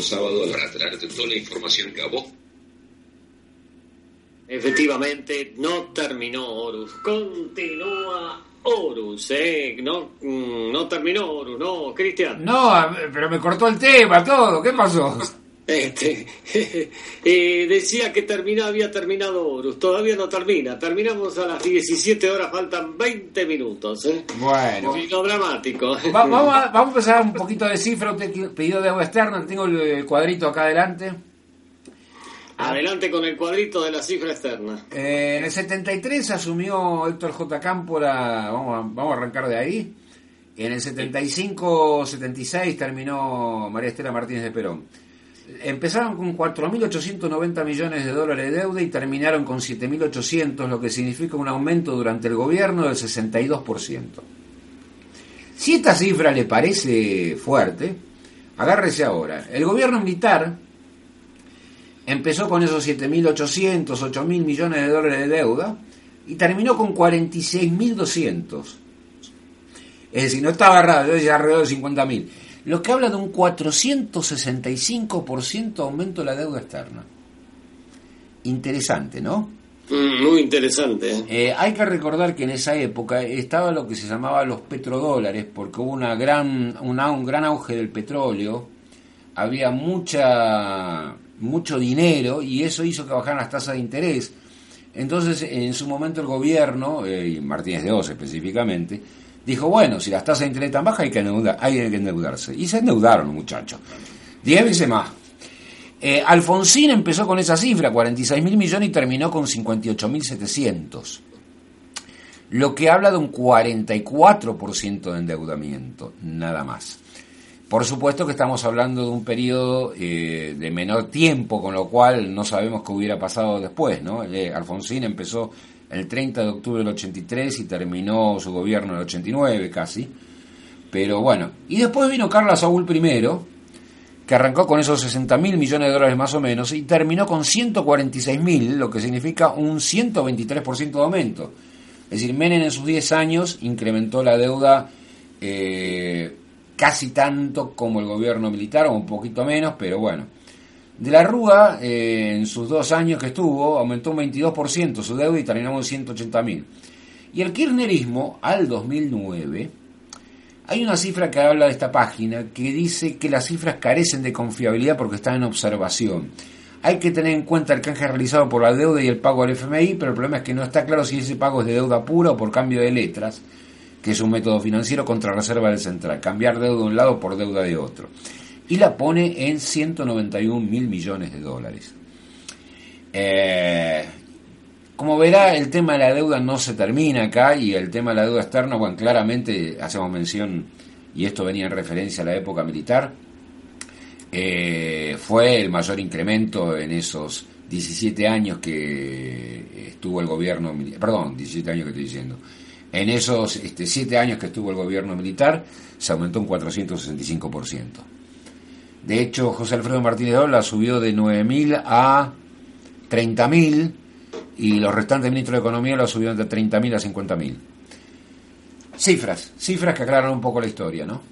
Próximo sábado para traerte toda la información que a vos Efectivamente, no terminó Horus. Continúa Horus, ¿eh? No, mm, no terminó Horus, ¿no, Cristian? No, pero me cortó el tema, todo, ¿qué pasó? Este, eh, decía que termina, había terminado Horus, todavía no termina, terminamos a las 17 horas, faltan 20 minutos. ¿eh? Bueno. Lo dramático. Va- vamos, a, vamos a empezar un poquito de cifra, usted que- pedido de agua externa, tengo el, el cuadrito acá adelante. Adelante con el cuadrito de la cifra externa. Eh, en el 73 asumió Héctor J. Cámpora, vamos a, vamos a arrancar de ahí. En el 75-76 terminó María Estela Martínez de Perón. Empezaron con 4.890 millones de dólares de deuda y terminaron con 7.800, lo que significa un aumento durante el gobierno del 62%. Si esta cifra le parece fuerte, agárrese ahora. El gobierno militar empezó con esos 7.800, 8.000 millones de dólares de deuda y terminó con 46.200. Es decir, no estaba raro, ya alrededor de 50.000. Lo que habla de un 465% aumento de la deuda externa. Interesante, ¿no? Mm, muy interesante. ¿eh? Eh, hay que recordar que en esa época estaba lo que se llamaba los petrodólares, porque hubo una gran, una- un gran auge del petróleo, había mucha, mucho dinero y eso hizo que bajaran las tasas de interés. Entonces, en su momento el gobierno, eh, y Martínez de Oz específicamente, dijo, bueno, si las tasas de interés están bajas hay que, endeudarse. Y se endeudaron muchachos. Diez veces más. Eh, Alfonsín empezó con esa cifra, 46 mil millones, y terminó con 58 mil 700. Lo que habla de un 44% de endeudamiento, nada más. Por supuesto que estamos hablando de un periodo eh, de menor tiempo, con lo cual no sabemos qué hubiera pasado después. ¿no? Eh, Alfonsín empezó el 30 de octubre del 83 y terminó su gobierno en el 89 casi. Pero bueno, y después vino Carlos Saúl I, que arrancó con esos 60 mil millones de dólares más o menos y terminó con 146 mil, lo que significa un 123% de aumento. Es decir, Menem en sus 10 años incrementó la deuda eh, casi tanto como el gobierno militar, o un poquito menos, pero bueno. De la Rúa, eh, en sus dos años que estuvo, aumentó un 22% su deuda y terminamos en 180 mil. Y el kirchnerismo, al 2009, hay una cifra que habla de esta página que dice que las cifras carecen de confiabilidad porque están en observación. Hay que tener en cuenta el canje realizado por la deuda y el pago al FMI, pero el problema es que no está claro si ese pago es de deuda pura o por cambio de letras, que es un método financiero contra reserva del central, cambiar deuda de un lado por deuda de otro. Y la pone en 191 mil millones de dólares. Eh, como verá, el tema de la deuda no se termina acá y el tema de la deuda externa, bueno, claramente hacemos mención, y esto venía en referencia a la época militar, eh, fue el mayor incremento en esos 17 años que estuvo el gobierno militar, perdón, 17 años que estoy diciendo, en esos este, 7 años que estuvo el gobierno militar se aumentó un 465%. De hecho, José Alfredo Martínez de Ola subió de 9.000 a 30.000 y los restantes ministros de Economía lo subieron de 30.000 a 50.000. Cifras, cifras que aclaran un poco la historia, ¿no?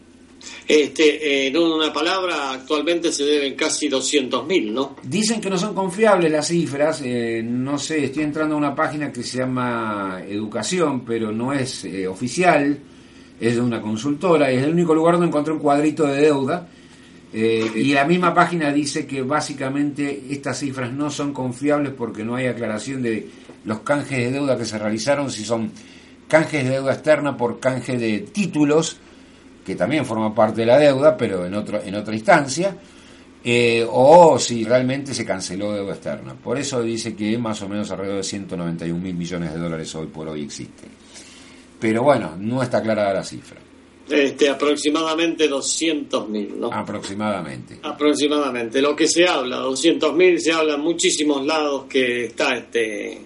Este, en una palabra, actualmente se deben casi 200.000, ¿no? Dicen que no son confiables las cifras, eh, no sé, estoy entrando a una página que se llama Educación, pero no es eh, oficial, es de una consultora, y es el único lugar donde encontré un cuadrito de deuda, eh, y la misma página dice que básicamente estas cifras no son confiables porque no hay aclaración de los canjes de deuda que se realizaron, si son canjes de deuda externa por canje de títulos, que también forman parte de la deuda, pero en, otro, en otra instancia, eh, o si realmente se canceló deuda externa. Por eso dice que más o menos alrededor de 191 mil millones de dólares hoy por hoy existe. Pero bueno, no está clara la cifra, Este, aproximadamente 200.000, ¿no? aproximadamente. Aproximadamente. Lo que se habla, 200.000, se habla en muchísimos lados que está este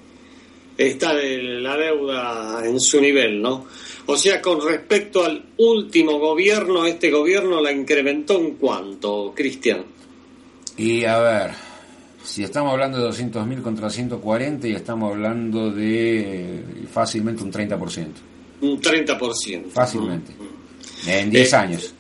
está la deuda en su nivel, ¿no? O sea, con respecto al último gobierno, este gobierno la incrementó en cuánto, Cristian? Y a ver, si estamos hablando de 200 mil contra 140 y estamos hablando de fácilmente un 30%, Un 30%. fácilmente, en 10 Eh, años,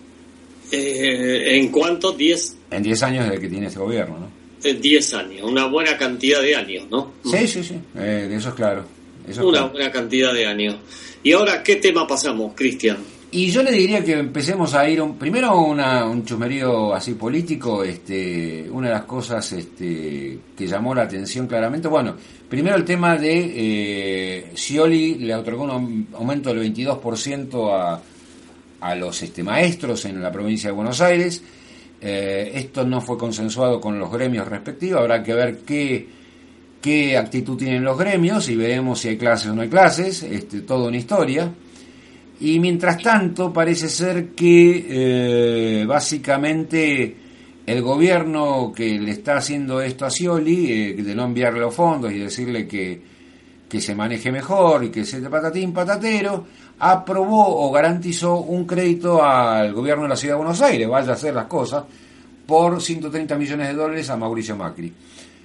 Eh, ¿En cuánto? 10, en 10 años desde que tiene este gobierno, ¿no? eh, 10 años, una buena cantidad de años, ¿no? Sí, sí, sí, eh, eso es claro. Eso es Una claro. buena cantidad de años. Y ahora, ¿qué tema pasamos, Cristian? Y yo le diría que empecemos a ir un, primero una, un chusmerío así político, este, una de las cosas este, que llamó la atención claramente, bueno, primero el tema de eh, Scioli le otorgó un aumento del 22% a, a los este, maestros en la provincia de Buenos Aires, eh, esto no fue consensuado con los gremios respectivos, habrá que ver qué, qué actitud tienen los gremios y veremos si hay clases o no hay clases, este, toda una historia. Y mientras tanto, parece ser que eh, básicamente el gobierno que le está haciendo esto a Scioli, eh, de no enviarle los fondos y decirle que, que se maneje mejor y que se patatín patatero, aprobó o garantizó un crédito al gobierno de la ciudad de Buenos Aires, vaya a hacer las cosas, por 130 millones de dólares a Mauricio Macri,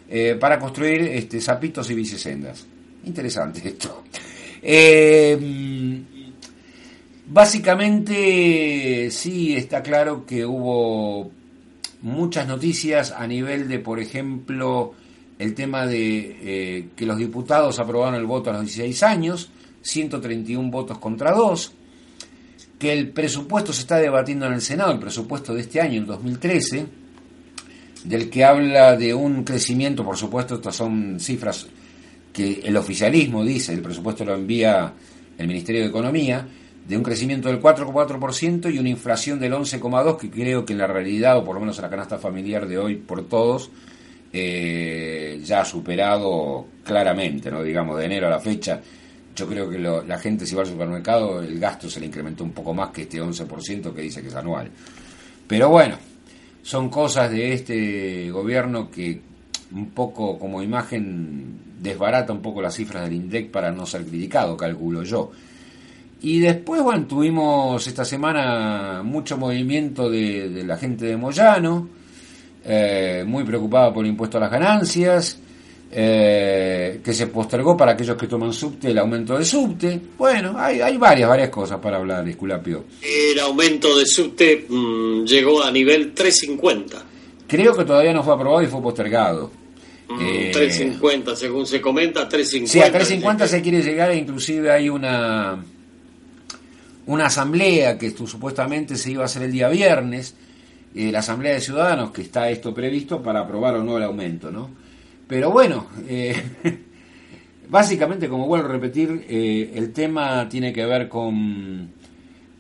eh, para construir este, zapitos y bicisendas. Interesante esto. Eh, Básicamente sí está claro que hubo muchas noticias a nivel de, por ejemplo, el tema de eh, que los diputados aprobaron el voto a los 16 años, 131 votos contra 2, que el presupuesto se está debatiendo en el Senado, el presupuesto de este año, el 2013, del que habla de un crecimiento, por supuesto, estas son cifras que el oficialismo dice, el presupuesto lo envía el Ministerio de Economía, de un crecimiento del 4,4% y una inflación del 11,2% que creo que en la realidad, o por lo menos en la canasta familiar de hoy por todos, eh, ya ha superado claramente, ¿no? digamos, de enero a la fecha. Yo creo que la gente si va al supermercado el gasto se le incrementó un poco más que este 11% que dice que es anual. Pero bueno, son cosas de este gobierno que un poco como imagen desbarata un poco las cifras del INDEC para no ser criticado, calculo yo. Y después, bueno, tuvimos esta semana mucho movimiento de, de la gente de Moyano, eh, muy preocupada por el impuesto a las ganancias, eh, que se postergó para aquellos que toman subte el aumento del subte. Bueno, hay, hay varias, varias cosas para hablar, Esculapio. El aumento de subte mm, llegó a nivel 350. Creo que todavía no fue aprobado y fue postergado. Mm, Eh, 350, según se comenta, 350. Sí, a 350 se quiere llegar e inclusive hay una una asamblea que tu- supuestamente se iba a hacer el día viernes, eh, la asamblea de ciudadanos que está esto previsto para aprobar o no el aumento, ¿no? Pero bueno, eh, básicamente como vuelvo a repetir, eh, el tema tiene que ver con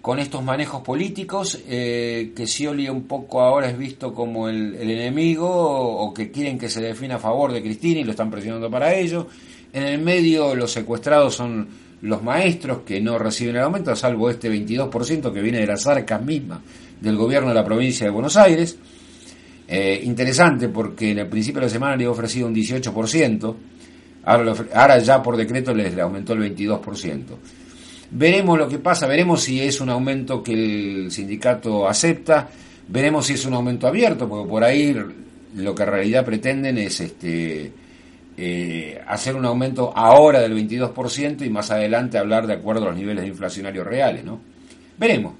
con estos manejos políticos, eh, que Scioli un poco ahora es visto como el, enemigo o, o que quieren que se defina a favor de Cristina y lo están presionando para ello. En el medio los secuestrados son los maestros que no reciben el aumento, salvo este 22% que viene de las arcas mismas del gobierno de la provincia de Buenos Aires. Eh, interesante porque en el principio de la semana le he ofrecido un 18%, ahora, ahora ya por decreto le aumentó el 22%. Veremos lo que pasa, veremos si es un aumento que el sindicato acepta, veremos si es un aumento abierto, porque por ahí lo que en realidad pretenden es este eh, hacer un aumento ahora del 22% y más adelante hablar de acuerdo a los niveles inflacionarios reales, ¿no? Veremos.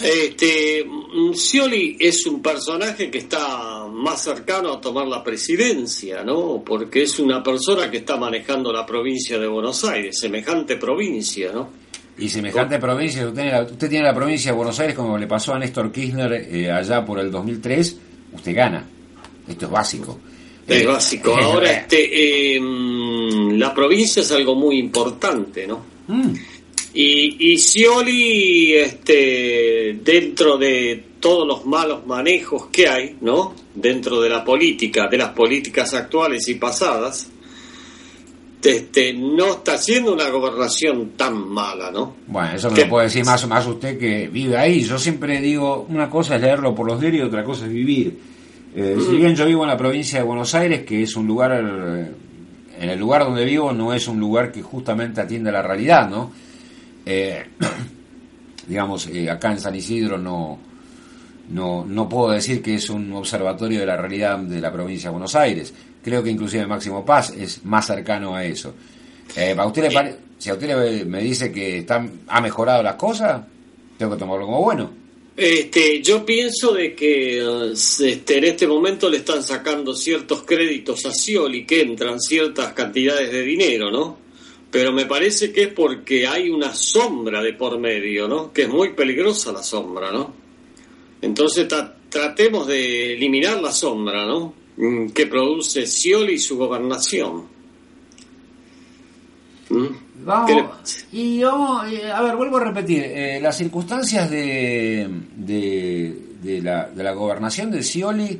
Este, mm, Scioli es un personaje que está más cercano a tomar la presidencia, ¿no? Porque es una persona que está manejando la provincia de Buenos Aires, semejante provincia, ¿no? Y semejante provincia, usted tiene, la, usted tiene la provincia de Buenos Aires como le pasó a Néstor Kirchner eh, allá por el 2003, usted gana. Esto es básico. Es Eh, básico. Ahora, este, eh, mm, la provincia es algo muy importante, ¿no? mm, Y, y Scioli, este, dentro de todos los malos manejos que hay, ¿no? Dentro de la política, de las políticas actuales y pasadas, este, no está haciendo una gobernación tan mala, ¿no? Bueno, eso me ¿Qué? lo puede decir más, más usted que vive ahí. Yo siempre digo, una cosa es leerlo por los diarios y otra cosa es vivir. Eh, Si bien yo vivo en la provincia de Buenos Aires, que es un lugar, eh, en el lugar donde vivo no es un lugar que justamente atiende a la realidad, ¿no? Eh, digamos, eh, acá en San Isidro no, no, no puedo decir que es un observatorio de la realidad de la provincia de Buenos Aires. Creo que inclusive Máximo Paz es más cercano a eso. Eh, ¿a le pare- si a usted le- me dice que están, ha mejorado las cosas, tengo que tomarlo como bueno. Este, yo pienso de que eh, este, en este momento le están sacando ciertos créditos a Scioli que entran ciertas cantidades de dinero, ¿no? Pero me parece que es porque hay una sombra de por medio, ¿no? Que es muy peligrosa la sombra, ¿no? Entonces tra- tratemos de eliminar la sombra, ¿no? Mm, Que produce Scioli y su gobernación. ¿Mm? Vamos, y vamos, eh, a ver, vuelvo a repetir, eh, las circunstancias de, de, de la, de la gobernación de Scioli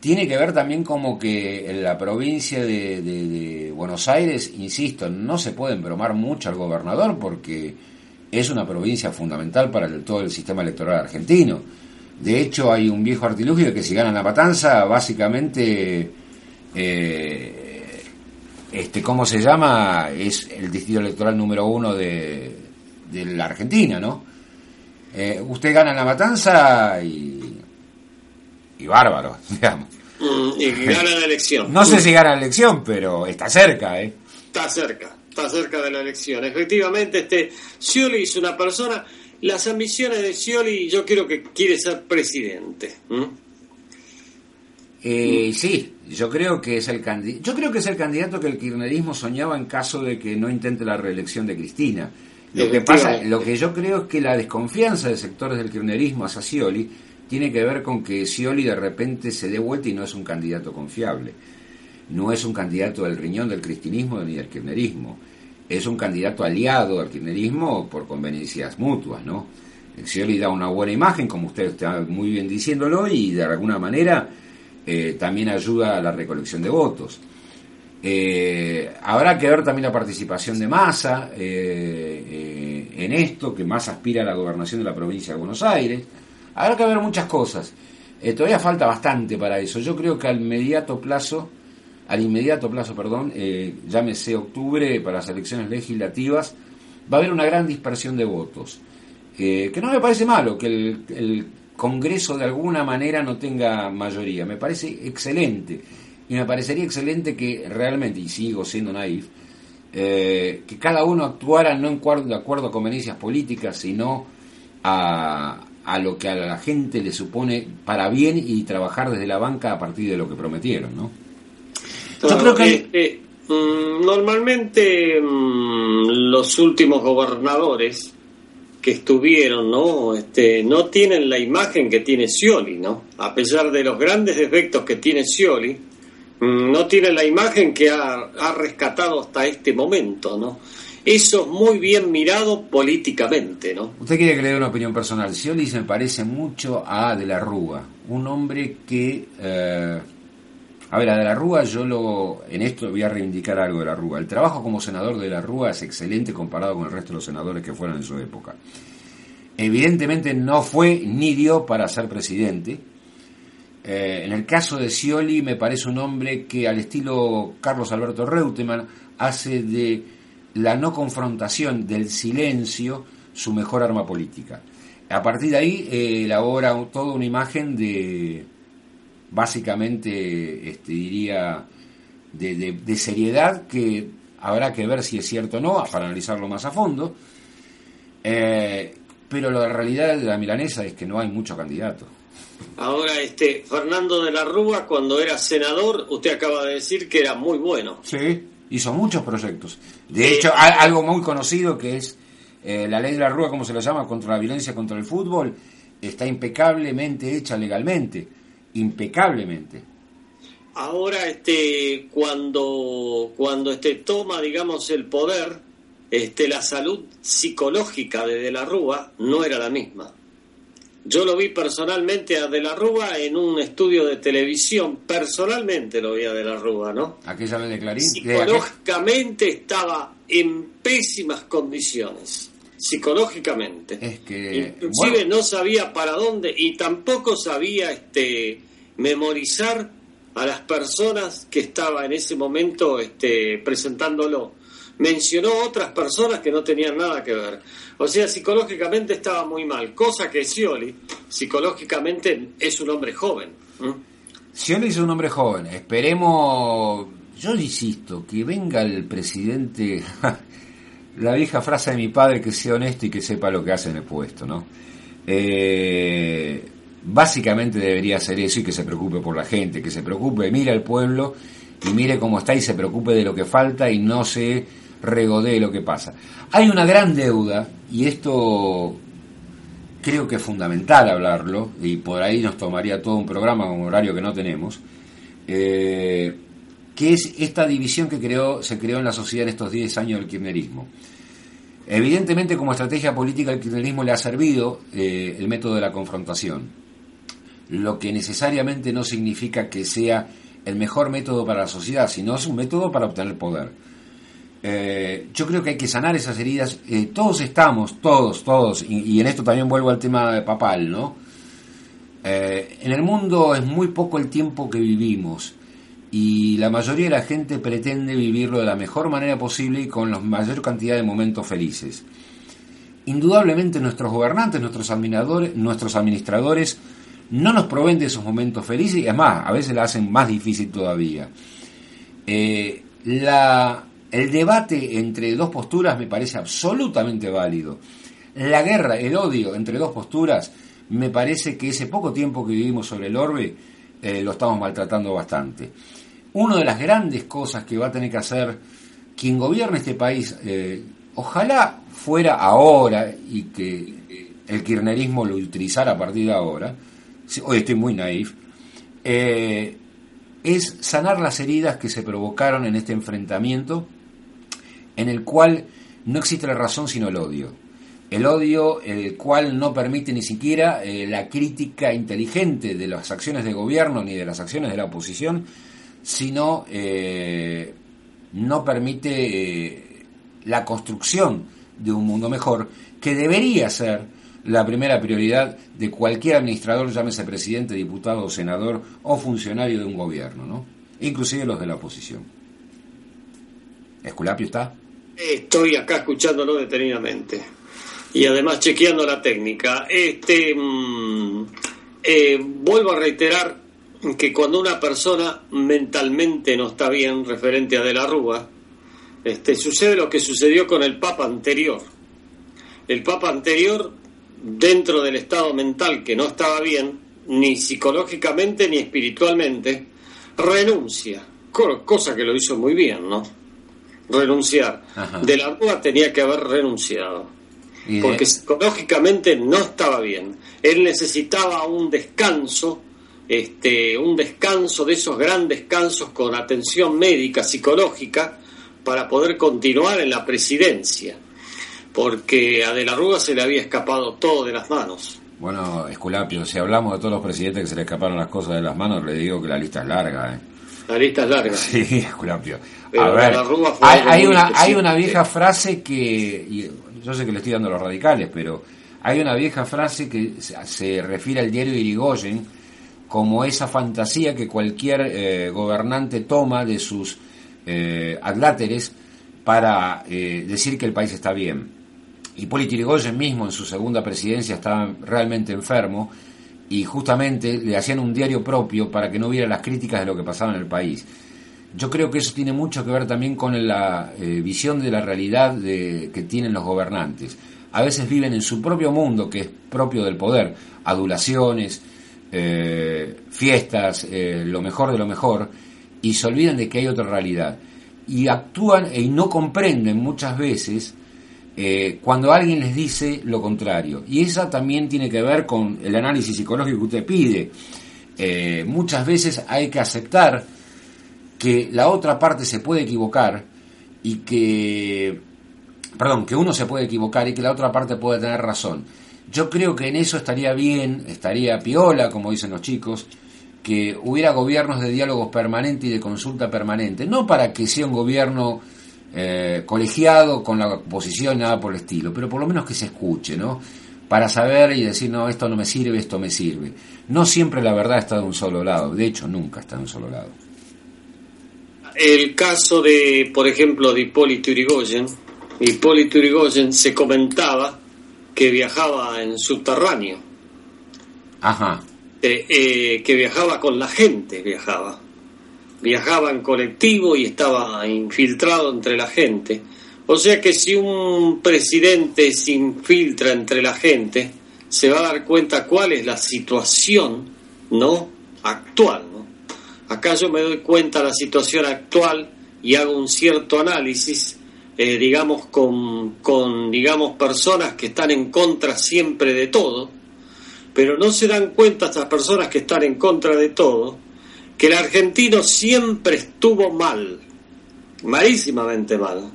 tiene que ver también como que en la provincia de, Buenos Aires, insisto, no se puede embromar mucho al gobernador porque es una provincia fundamental para el- todo el sistema electoral argentino. De hecho, hay un viejo artilugio de que si ganan la matanza, básicamente... eh, este, ¿cómo se llama? Es el distrito electoral número uno de, la Argentina, ¿no? Eh, usted gana la matanza y, y bárbaro, digamos. Mm, Y gana la elección. No sé si gana la elección, pero está cerca, ¿eh? Está cerca, está cerca de la elección. Efectivamente, este Scioli es una persona. Las ambiciones de Scioli, yo creo que quiere ser presidente. Eh, sí, yo creo que es el candi- yo creo que es el candidato que el kirchnerismo soñaba en caso de que no intente la reelección de Cristina. Lo que pasa, lo que yo creo es que la desconfianza de sectores del kirchnerismo hacia Scioli tiene que ver con que Scioli de repente se dé vuelta y no es un candidato confiable. No es un candidato del riñón del cristinismo ni del kirchnerismo. Es un candidato aliado al kirchnerismo por conveniencias mutuas, ¿no? Scioli da una buena imagen, como usted está muy bien diciéndolo, y de alguna manera eh, también ayuda a la recolección de votos. Eh, habrá que ver también la participación de Massa eh, en esto, que Massa aspira a la gobernación de la provincia de Buenos Aires. Habrá que ver muchas cosas. Eh, todavía falta bastante para eso. Yo creo que al inmediato plazo, al inmediato plazo, perdón, eh, llámese octubre para las elecciones legislativas, va a haber una gran dispersión de votos. Eh, que no me parece malo que el, Congreso de alguna manera no tenga mayoría. Me parece excelente. Y me parecería excelente que realmente, y sigo siendo naif, que cada uno actuara no en de acuerdo a conveniencias políticas, sino a, a lo que a la gente le supone para bien y trabajar desde la banca a partir de lo que prometieron, ¿no? Yo creo que- Este, mm, normalmente mm, los últimos gobernadores que estuvieron, ¿no? Este, no tienen la imagen que tiene Scioli, ¿no? A pesar de los grandes defectos que tiene Scioli, mm, no tiene la imagen que ha, ha rescatado hasta este momento, ¿no? Eso es muy bien mirado políticamente, ¿no? Usted quiere que le dé una opinión personal. Scioli se me parece mucho a De la Rúa, un hombre que... eh, a ver, a De la Rúa yo lo... En esto voy a reivindicar algo de la Rúa. El trabajo como senador de la Rúa es excelente comparado con el resto de los senadores que fueron en su época. Evidentemente no fue ni dio para ser presidente. Eh, en el caso de Scioli me parece un hombre que al estilo Carlos Alberto Reutemann hace de la no confrontación del silencio su mejor arma política. A partir de ahí eh, elabora toda una imagen de, básicamente, este, diría, de, de- de seriedad que habrá que ver si es cierto o no, para analizarlo más a fondo. Eh, pero la realidad de la milanesa es que no hay mucho candidato. Ahora, este, Fernando de la Rúa, cuando era senador, usted acaba de decir que era muy bueno. Sí, hizo muchos proyectos. De hecho, algo muy conocido que es eh, la ley de la Rúa, como se la llama, contra la violencia contra el fútbol, está impecablemente hecha legalmente. Impecablemente. Ahora, este, cuando, cuando este toma, digamos, el poder, este, la salud psicológica de De la Rúa no era la misma. Yo lo vi personalmente a De la Rúa en un estudio de televisión, personalmente lo vi a De la Rúa, ¿no? Aquella ley de Clarín. aquel- Psicológicamente estaba en pésimas condiciones, psicológicamente. Es que, Inclusive bueno. no sabía para dónde y tampoco sabía este memorizar a las personas que estaba en ese momento este presentándolo. Mencionó otras personas que no tenían nada que ver. O sea, psicológicamente estaba muy mal, cosa que Scioli psicológicamente es un hombre joven. ¿m? Scioli es un hombre joven. Esperemos, yo insisto, que venga el presidente, la vieja frase de mi padre, que sea honesto y que sepa lo que hace en el puesto, ¿no? Eh, básicamente debería ser eso y que se preocupe por la gente, que se preocupe, mire al pueblo y mire cómo está y se preocupe de lo que falta y no se regodee lo que pasa. Hay una gran deuda, y esto creo que es fundamental hablarlo, y por ahí nos tomaría todo un programa con horario que no tenemos, eh, que es esta división que creó, se creó en la sociedad en estos 10 años del kirchnerismo. Evidentemente, como estrategia política, el kirchnerismo le ha servido eh, el método de la confrontación, lo que necesariamente no significa que sea el mejor método para la sociedad, sino es un método para obtener poder. Eh, yo creo que hay que sanar esas heridas. Eh, todos estamos, todos, todos, y, en esto también vuelvo al tema de papal, ¿no? Eh, en el mundo es muy poco el tiempo que vivimos y la mayoría de la gente pretende vivirlo de la mejor manera posible y con la mayor cantidad de momentos felices. Indudablemente nuestros gobernantes, nuestros administradores, nuestros administradores no nos proveen de esos momentos felices y además a veces la hacen más difícil todavía. La, el debate entre dos posturas me parece absolutamente válido. La guerra, el odio entre dos posturas, me parece que ese poco tiempo que vivimos sobre el orbe eh, lo estamos maltratando bastante. Una de las grandes cosas que va a tener que hacer quien gobierne este país, eh, ojalá fuera ahora y que el kirchnerismo lo utilizara a partir de ahora, hoy estoy muy naif, eh, es sanar las heridas que se provocaron en este enfrentamiento en el cual no existe la razón sino el odio. El odio, el cual no permite ni siquiera eh, la crítica inteligente de las acciones de gobierno ni de las acciones de la oposición, sino eh, no permite eh, la construcción de un mundo mejor, que debería ser la primera prioridad de cualquier administrador, llámese presidente, diputado, senador o funcionario de un gobierno, ¿no? inclusive los de la oposición. ¿Esculapio está? Estoy acá escuchándolo detenidamente y además chequeando la técnica. Este, mmm, eh, vuelvo a reiterar que cuando una persona mentalmente no está bien, referente a De la Rúa, este, sucede lo que sucedió con el Papa anterior. El Papa anterior, dentro del estado mental que no estaba bien, ni psicológicamente ni espiritualmente, renuncia, cosa que lo hizo muy bien, ¿no? Renunciar. Ajá. De la Rúa tenía que haber renunciado porque psicológicamente no estaba bien. Él necesitaba un descanso, este, un descanso de esos grandes descansos con atención médica, psicológica, para poder continuar en la presidencia, porque a De la Rúa se le había escapado todo de las manos. Bueno, Esculapio, si hablamos de todos los presidentes que se le escaparon las cosas de las manos, le digo que la lista es larga, ¿eh? La lista es larga. Sí, Esculapio. A ver, hay, hay, una, hay una vieja frase que, yo sé que le estoy dando a los radicales, pero hay una vieja frase que se refiere al diario Irigoyen como esa fantasía que cualquier eh, gobernante toma de sus eh, adláteres para eh, decir que el país está bien. Hipólito Irigoyen mismo en su segunda presidencia estaba realmente enfermo y justamente le hacían un diario propio para que no hubiera las críticas de lo que pasaba en el país. Yo creo que eso tiene mucho que ver también con la eh, visión de la realidad de, que tienen los gobernantes. A veces viven en su propio mundo, que es propio del poder, adulaciones, eh, fiestas, eh, lo mejor de lo mejor, y se olvidan de que hay otra realidad. Y actúan y no comprenden muchas veces eh, cuando alguien les dice lo contrario. Y esa también tiene que ver con el análisis psicológico que usted pide. Muchas veces hay que aceptar que la otra parte se puede equivocar y que, perdón, que uno se puede equivocar y que la otra parte puede tener razón. Yo creo que en eso estaría bien, estaría piola, como dicen los chicos, que hubiera gobiernos de diálogos permanente y de consulta permanente, no para que sea un gobierno eh, colegiado con la oposición, nada por el estilo, pero por lo menos que se escuche, ¿no? Para saber y decir, no, esto no me sirve, esto me sirve. No siempre la verdad está de un solo lado, de hecho nunca está de un solo lado el caso de, por ejemplo, de Hipólito Yrigoyen. Hipólito Yrigoyen se comentaba que viajaba en subterráneo. Ajá. Eh, eh, que viajaba con la gente, viajaba. Viajaba en colectivo y estaba infiltrado entre la gente. O sea que si un presidente se infiltra entre la gente, se va a dar cuenta cuál es la situación, ¿no? Actual. Acá yo me doy cuenta de la situación actual y hago un cierto análisis eh, digamos, con, con, digamos, personas que están en contra siempre de todo, pero no se dan cuenta estas personas que están en contra de todo, que el argentino siempre estuvo mal, malísimamente mal.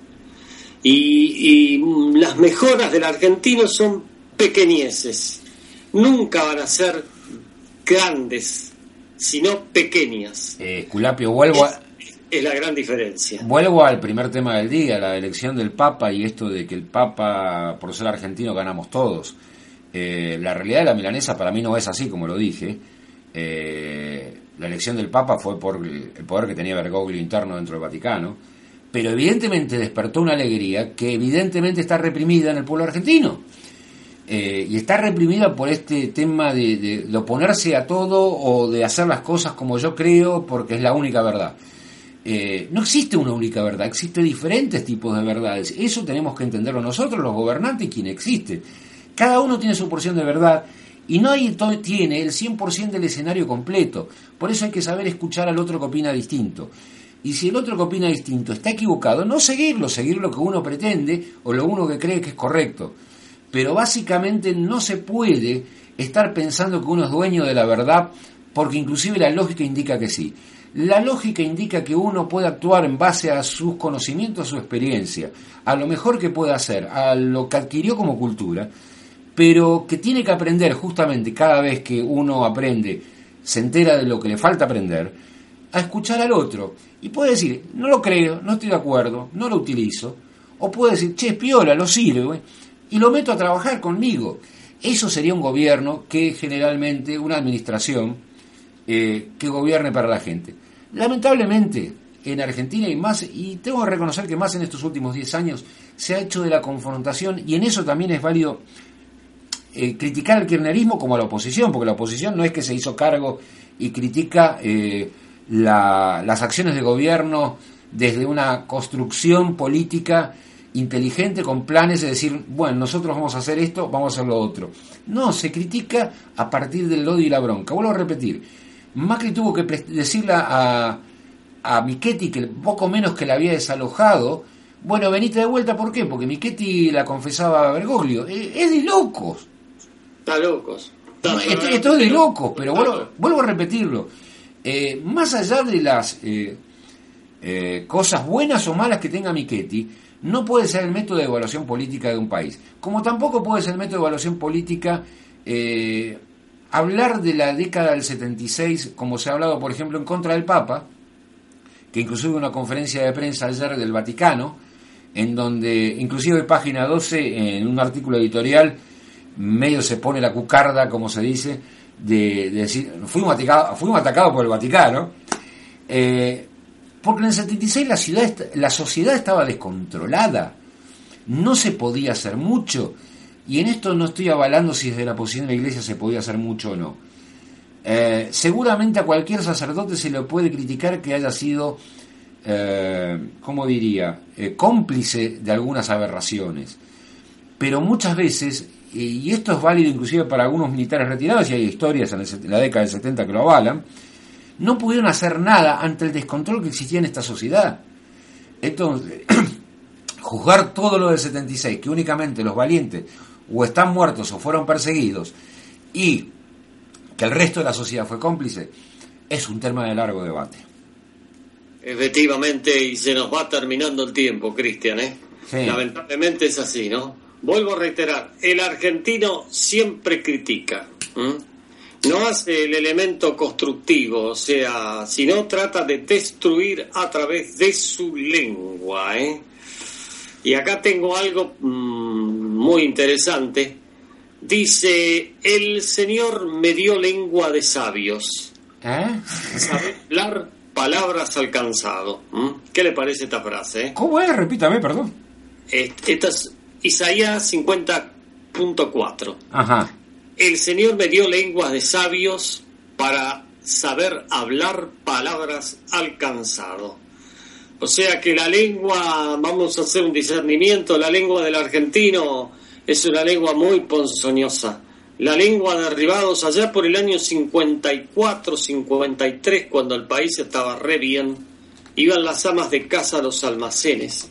Y, y las mejoras del argentino son pequeñeces, nunca van a ser grandes, sino pequeñas. Eh, Esculapio, vuelvo a, Es la gran diferencia. Vuelvo al primer tema del día, la elección del Papa y esto de que el Papa, por ser argentino, ganamos todos. Eh, la realidad de la milanesa para mí no es así, como lo dije. Eh, la elección del Papa fue por el poder que tenía Bergoglio interno dentro del Vaticano, pero evidentemente despertó una alegría que evidentemente está reprimida en el pueblo argentino. Eh, y está reprimida por este tema de, de- oponerse a todo o de hacer las cosas como yo creo porque es la única verdad. Eh, no existe una única verdad, existen diferentes tipos de verdades. Eso tenemos que entenderlo nosotros, los gobernantes, quien existe. Cada uno tiene su porción de verdad y nadie tiene el 100% del escenario completo. Por eso hay que saber escuchar al otro que opina distinto. Y si el otro que opina distinto está equivocado, no seguirlo, seguir lo que uno pretende o lo uno que cree que es correcto. Pero básicamente no se puede estar pensando que uno es dueño de la verdad porque inclusive la lógica indica que sí. La lógica indica que uno puede actuar en base a sus conocimientos, a su experiencia, a lo mejor que puede hacer, a lo que adquirió como cultura, pero que tiene que aprender justamente cada vez que uno aprende, se entera de lo que le falta aprender, a escuchar al otro. Y puede decir, no lo creo, no estoy de acuerdo, no lo utilizo. O puede decir, che, es piola, lo sirve, y lo meto a trabajar conmigo. Eso sería un gobierno que generalmente, una administración eh, que gobierne para la gente. Lamentablemente, en Argentina y más, y tengo que reconocer que más en estos últimos 10 años, se ha hecho de la confrontación, y en eso también es válido eh, criticar al kirchnerismo como a la oposición, porque la oposición no es que se hizo cargo y critica eh, la- las acciones de gobierno desde una construcción política inteligente con planes de decir, bueno, nosotros vamos a hacer esto, vamos a hacer lo otro. No, se critica a partir del odio y la bronca. Vuelvo a repetir, Macri tuvo que decirle a, a Michetti que poco menos que la había desalojado, bueno, venite de vuelta, ¿por qué? Porque Michetti la confesaba a Bergoglio. Eh, Es de locos. Está locos. Está- es de locos, pero vuelvo, vuelvo a repetirlo. Eh, más allá de las eh, eh, cosas buenas o malas que tenga Michetti, no puede ser el método de evaluación política de un país. Como tampoco puede ser el método de evaluación política eh, hablar de la década del 76, como se ha hablado, por ejemplo, en contra del Papa, que inclusive una conferencia de prensa ayer del Vaticano, en donde, inclusive página 12, en un artículo editorial, medio se pone la cucarda, como se dice, de, de decir, fuimos atacados, fuimos atacados por el Vaticano, eh, porque en el 76 la, ciudad, la sociedad estaba descontrolada, no se podía hacer mucho, y en esto no estoy avalando si desde la posición de la iglesia se podía hacer mucho o no. Eh, seguramente a cualquier sacerdote se le puede criticar que haya sido, eh, ¿cómo diría?, eh, cómplice de algunas aberraciones. Pero muchas veces, y esto es válido inclusive para algunos militares retirados, y hay historias en, en la década del 70 que lo avalan, no pudieron hacer nada ante el descontrol que existía en esta sociedad. Entonces, juzgar todo lo del 76, que únicamente los valientes o están muertos o fueron perseguidos, y que el resto de la sociedad fue cómplice, es un tema de largo debate. Efectivamente, y se nos va terminando el tiempo, Cristian, ¿eh? Sí. Lamentablemente es así, ¿no? Vuelvo a reiterar, el argentino siempre critica, ¿m? No hace el elemento constructivo, o sea, sino trata de destruir a través de su lengua, ¿eh? Y acá tengo algo mm, muy interesante. Dice, el Señor me dio lengua de sabios. ¿Eh? Saber hablar palabras alcanzado. ¿m? ¿Qué le parece esta frase? eh? ¿Cómo es? Repítame, perdón. Est- Esta es Isaías 50.4. Ajá. El Señor me dio lenguas de sabios para saber hablar palabras alcanzado. O sea que la lengua, vamos a hacer un discernimiento, la lengua del argentino es una lengua muy ponzoñosa. La lengua de arribados allá por el año 54, 53, cuando el país estaba re bien, iban las amas de casa a los almacenes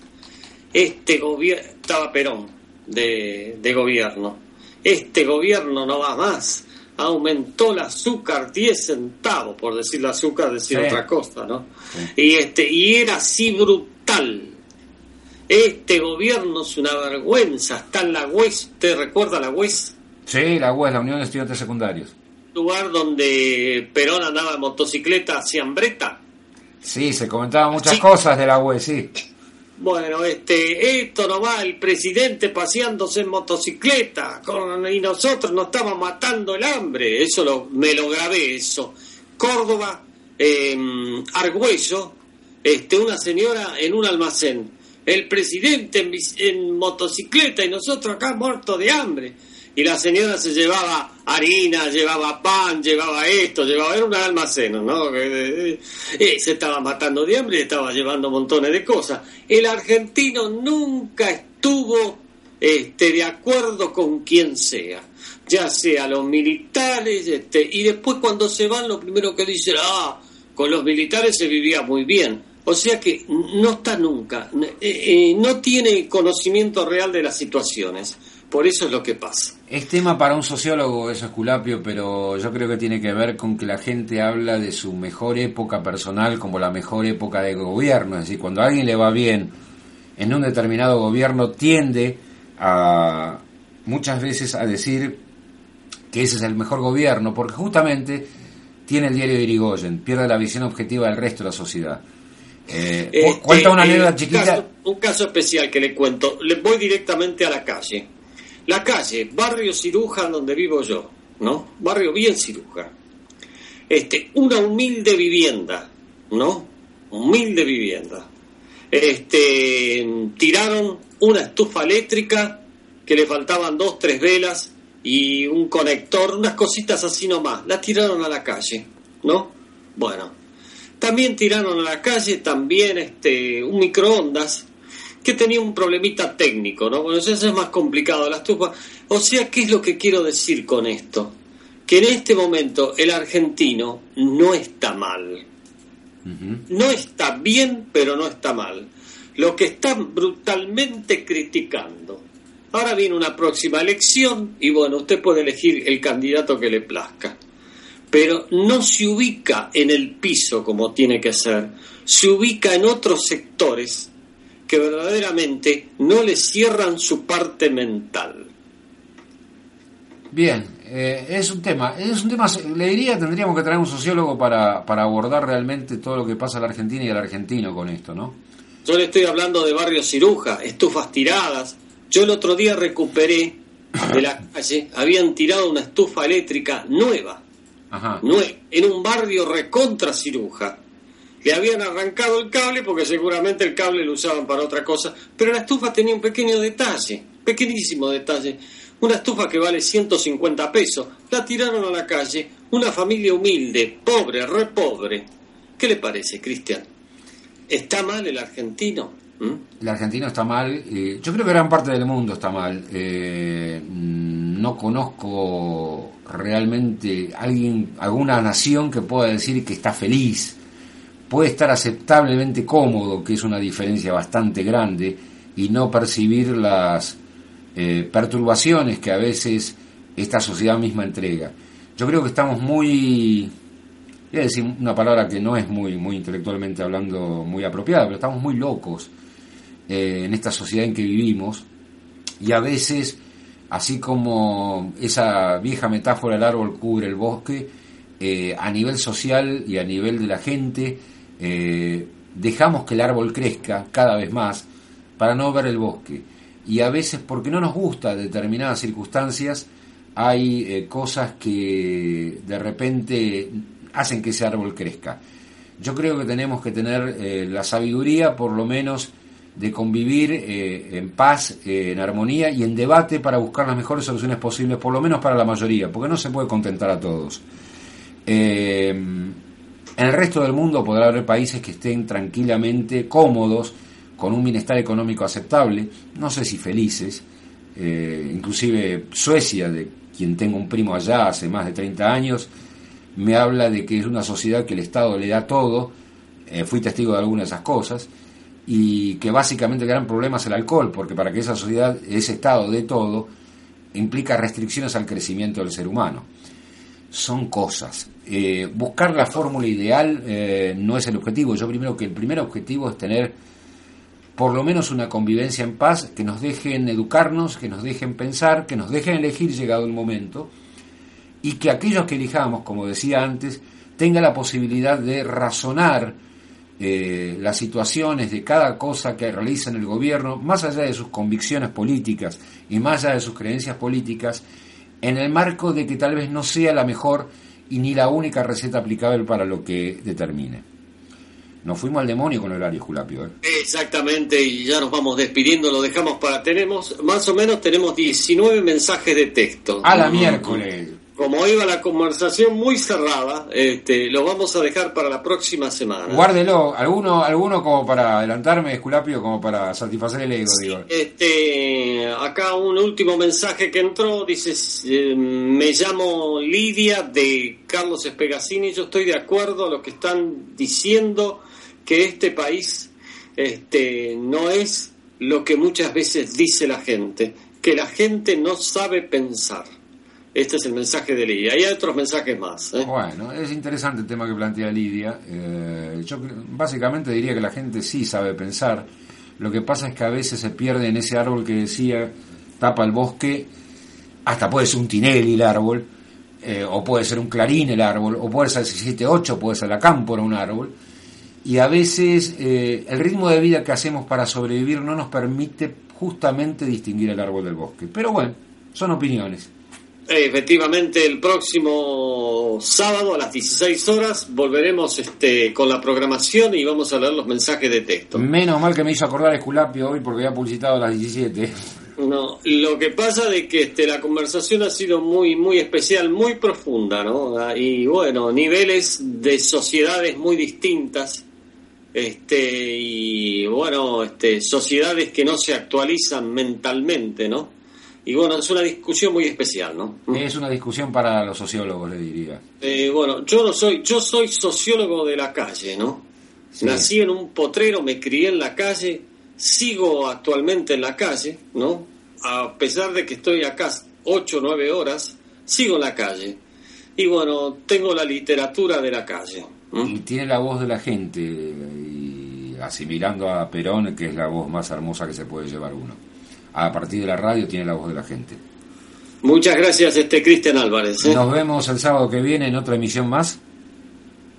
este gobierno, estaba Perón de, de gobierno, este gobierno no va más, aumentó el azúcar 10 centavos, por decir el azúcar, decir Sí. otra cosa, ¿no? Y, este, y era así brutal. Este gobierno es una vergüenza, está en la UES, ¿te recuerda la UES? Sí, la UES, la Unión de Estudiantes Secundarios. Lugar donde Perón andaba en motocicleta hacia Ambreta. Sí, se comentaban muchas Sí. cosas de la UES, sí. Bueno, este, esto no va, el presidente paseándose en motocicleta y nosotros nos estamos matando el hambre. Eso lo, me lo grabé, eso. Córdoba, eh, Argüello, este, una señora en un almacén. El presidente en, en motocicleta y nosotros acá muertos de hambre. Y la señora se llevaba harina, llevaba pan, llevaba esto, llevaba, era un almacén, ¿no? Eh, eh, se estaba matando de hambre y estaba llevando montones de cosas. El argentino nunca estuvo este, de acuerdo con quien sea, ya sea los militares, este, y después cuando se van lo primero que dicen, ah, con los militares se vivía muy bien. O sea que no está nunca, eh, eh, no tiene conocimiento real de las situaciones. Por eso es lo que pasa. Es tema para un sociólogo eso, Esculapio, pero yo creo que tiene que ver con que la gente habla de su mejor época personal como la mejor época de gobierno. Es decir, cuando a alguien le va bien en un determinado gobierno, tiende a muchas veces a decir que ese es el mejor gobierno, porque justamente tiene el diario de Irigoyen, pierde la visión objetiva del resto de la sociedad. Eh, Este, cuenta una eh, anécdota un chiquita. caso- un caso especial que le cuento. Le voy directamente a la calle. La calle, barrio Ciruja, donde vivo yo, ¿no? Barrio bien Ciruja. Este, una humilde vivienda, ¿no? Humilde vivienda. Este, tiraron una estufa eléctrica que le faltaban dos, tres velas y un conector, unas cositas así nomás. La tiraron a la calle, ¿no? Bueno, también tiraron a la calle también este un microondas que tenía un problemita técnico, ¿no? Bueno, eso es más complicado, la estufa. O sea, ¿qué es lo que quiero decir con esto? Que en este momento el argentino no está mal. No está bien, pero no está mal. Lo que están brutalmente criticando. Ahora viene una próxima elección y bueno, usted puede elegir el candidato que le plazca pero no se ubica en el piso como tiene que ser, se ubica en otros sectores que verdaderamente no le cierran su parte mental. Bien, eh, es un tema, es un tema, le diría, tendríamos que traer un sociólogo para, para abordar realmente todo lo que pasa a la Argentina y al argentino con esto, ¿no? Yo le estoy hablando de barrio ciruja, estufas tiradas. Yo el otro día recuperé de la calle, habían tirado una estufa eléctrica nueva, Ajá. nue- en un barrio recontra ciruja. Le habían arrancado el cable porque seguramente el cable lo usaban para otra cosa, pero la estufa tenía un pequeño detalle, pequeñísimo detalle. Una estufa que vale 150 pesos, la tiraron a la calle, una familia humilde, pobre, re pobre. ¿Qué le parece, Cristian? ¿Está mal el argentino? ¿Mm? El argentino está mal, eh, yo creo que gran parte del mundo está mal. eh, no conozco realmente alguien, alguna nación que pueda decir que está feliz. Puede estar aceptablemente cómodo, que es una diferencia bastante grande, y no percibir las eh, perturbaciones que a veces esta sociedad misma entrega. Yo creo que estamos muy, voy a decir una palabra que no es muy, muy intelectualmente hablando muy apropiada, pero estamos muy locos eh, en esta sociedad en que vivimos y a veces, así como esa vieja metáfora del árbol cubre el bosque, eh, a nivel social y a nivel de la gente, eh, dejamos que el árbol crezca cada vez más para no ver el bosque. Y a veces, porque no nos gusta determinadas circunstancias, hay eh, cosas que de repente hacen que ese árbol crezca. Yo creo que tenemos que tener eh, la sabiduría, por lo menos, de convivir en paz, en armonía y en debate para buscar las mejores soluciones posibles, por lo menos para la mayoría, porque no se puede contentar a todos. En el resto del mundo podrá haber países que estén tranquilamente cómodos, con un bienestar económico aceptable, no sé si felices, eh, inclusive Suecia, de quien tengo un primo allá hace más de 30 años, me habla de que es una sociedad que el Estado le da todo, eh, fui testigo de algunas de esas cosas, y que básicamente el gran problema es el alcohol, porque para que esa sociedad, ese estado de todo, implica restricciones al crecimiento del ser humano. Son cosas. Eh, buscar la fórmula ideal eh, no es el objetivo. Yo primero que el primer objetivo es tener por lo menos una convivencia en paz, que nos dejen educarnos, que nos dejen pensar, que nos dejen elegir llegado el momento, y que aquellos que elijamos, como decía antes, tengan la posibilidad de razonar eh, las situaciones de cada cosa que realiza en el gobierno, más allá de sus convicciones políticas y más allá de sus creencias políticas, en el marco de que tal vez no sea la mejor y ni la única receta aplicable para lo que determine. Nos fuimos al demonio con el horario, Julapio. ¿eh? Exactamente, y ya nos vamos despidiendo, lo dejamos para... Tenemos, más o menos tenemos 19 mensajes de texto. A la miércoles. Como iba la conversación muy cerrada, este, lo vamos a dejar para la próxima semana. Guárdelo, alguno, alguno como para adelantarme, Esculapio, como para satisfacer el ego, digo. Este, acá un último mensaje que entró, dice, eh, me llamo Lidia de Carlos Espegasini, yo estoy de acuerdo a lo que están diciendo, que este país este, no es lo que muchas veces dice la gente, que la gente no sabe pensar. Este es el mensaje de Lidia. Hay otros mensajes más. ¿eh? Bueno, es interesante el tema que plantea Lidia. Eh, yo básicamente diría que la gente sí sabe pensar. Lo que pasa es que a veces se pierde en ese árbol que decía tapa el bosque, hasta puede ser un tinelli el árbol, eh, o puede ser un clarín el árbol, o puede ser 7-8, puede ser la cámpora un árbol. Y a veces eh, el ritmo de vida que hacemos para sobrevivir no nos permite justamente distinguir el árbol del bosque. Pero bueno, son opiniones. Efectivamente, el próximo sábado a las 16 horas volveremos este, con la programación y vamos a leer los mensajes de texto. Menos mal que me hizo acordar Esculapio hoy porque había publicitado a las 17. No, lo que pasa de que este, la conversación ha sido muy, muy especial, muy profunda, ¿no? Ah, Y bueno, niveles de sociedades muy distintas, este, y bueno, este, sociedades que no se actualizan mentalmente, ¿no? Y bueno, es una discusión muy especial, ¿no? Es una discusión para los sociólogos, le diría. Eh, bueno, yo no soy, yo soy sociólogo de la calle, ¿no? Sí. Nací en un potrero, me crié en la calle, sigo actualmente en la calle, ¿no? A pesar de que estoy acá ocho o nueve horas, sigo en la calle. Y bueno, tengo la literatura de la calle. ¿no? Y tiene la voz de la gente, y asimilando a Perón, que es la voz más hermosa que se puede llevar uno. A partir de la radio tiene la voz de la gente. Muchas gracias, este Cristian Álvarez. ¿eh? Nos vemos el sábado que viene en otra emisión más.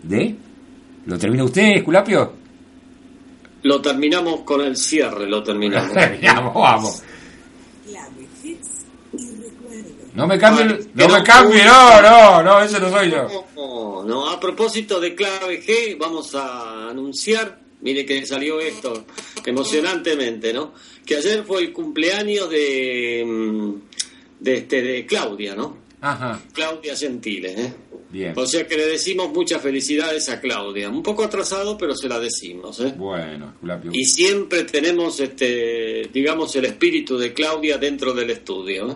¿De? ¿Lo termina usted, Esculapio? Lo terminamos con el cierre, lo terminamos. Terminamos, vamos. No me cambie, no me cambie, no, no, no, ese no soy yo. No, no, a propósito de clave G, vamos a anunciar, mire que salió esto emocionantemente, ¿no? Que ayer fue el cumpleaños de, mm, de, este, de Claudia, ¿no? Ajá, Claudia Gentile, ¿eh? bien. O sea que le decimos muchas felicidades a Claudia. Un poco atrasado, pero se la decimos, ¿eh? Bueno, Esculapio. Y siempre tenemos, este, digamos, el espíritu de Claudia dentro del estudio, ¿eh?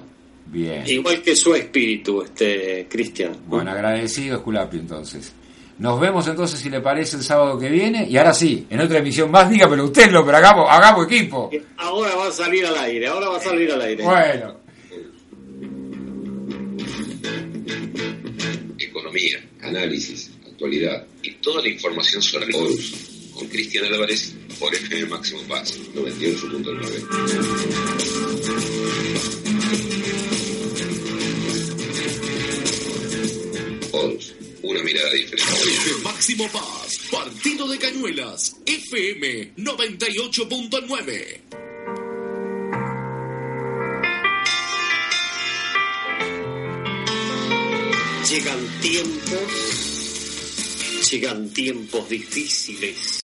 Bien. Igual que su espíritu, este, Cristian. Bueno, agradecido, Esculapio, entonces. Nos vemos entonces, si le parece, el sábado que viene. Y ahora sí, en otra emisión más, dígamelo usted, lo, pero hagamos, hagamos equipo. Ahora va a salir al aire, ahora va a salir al aire. Bueno. Economía, análisis, actualidad y toda la información sobre Horus con Cristian Álvarez por FM Máximo Paz 98.9. una mirada diferente. De Máximo Paz, Partido de Cañuelas, FM 98.9. Llegan tiempos, llegan tiempos difíciles.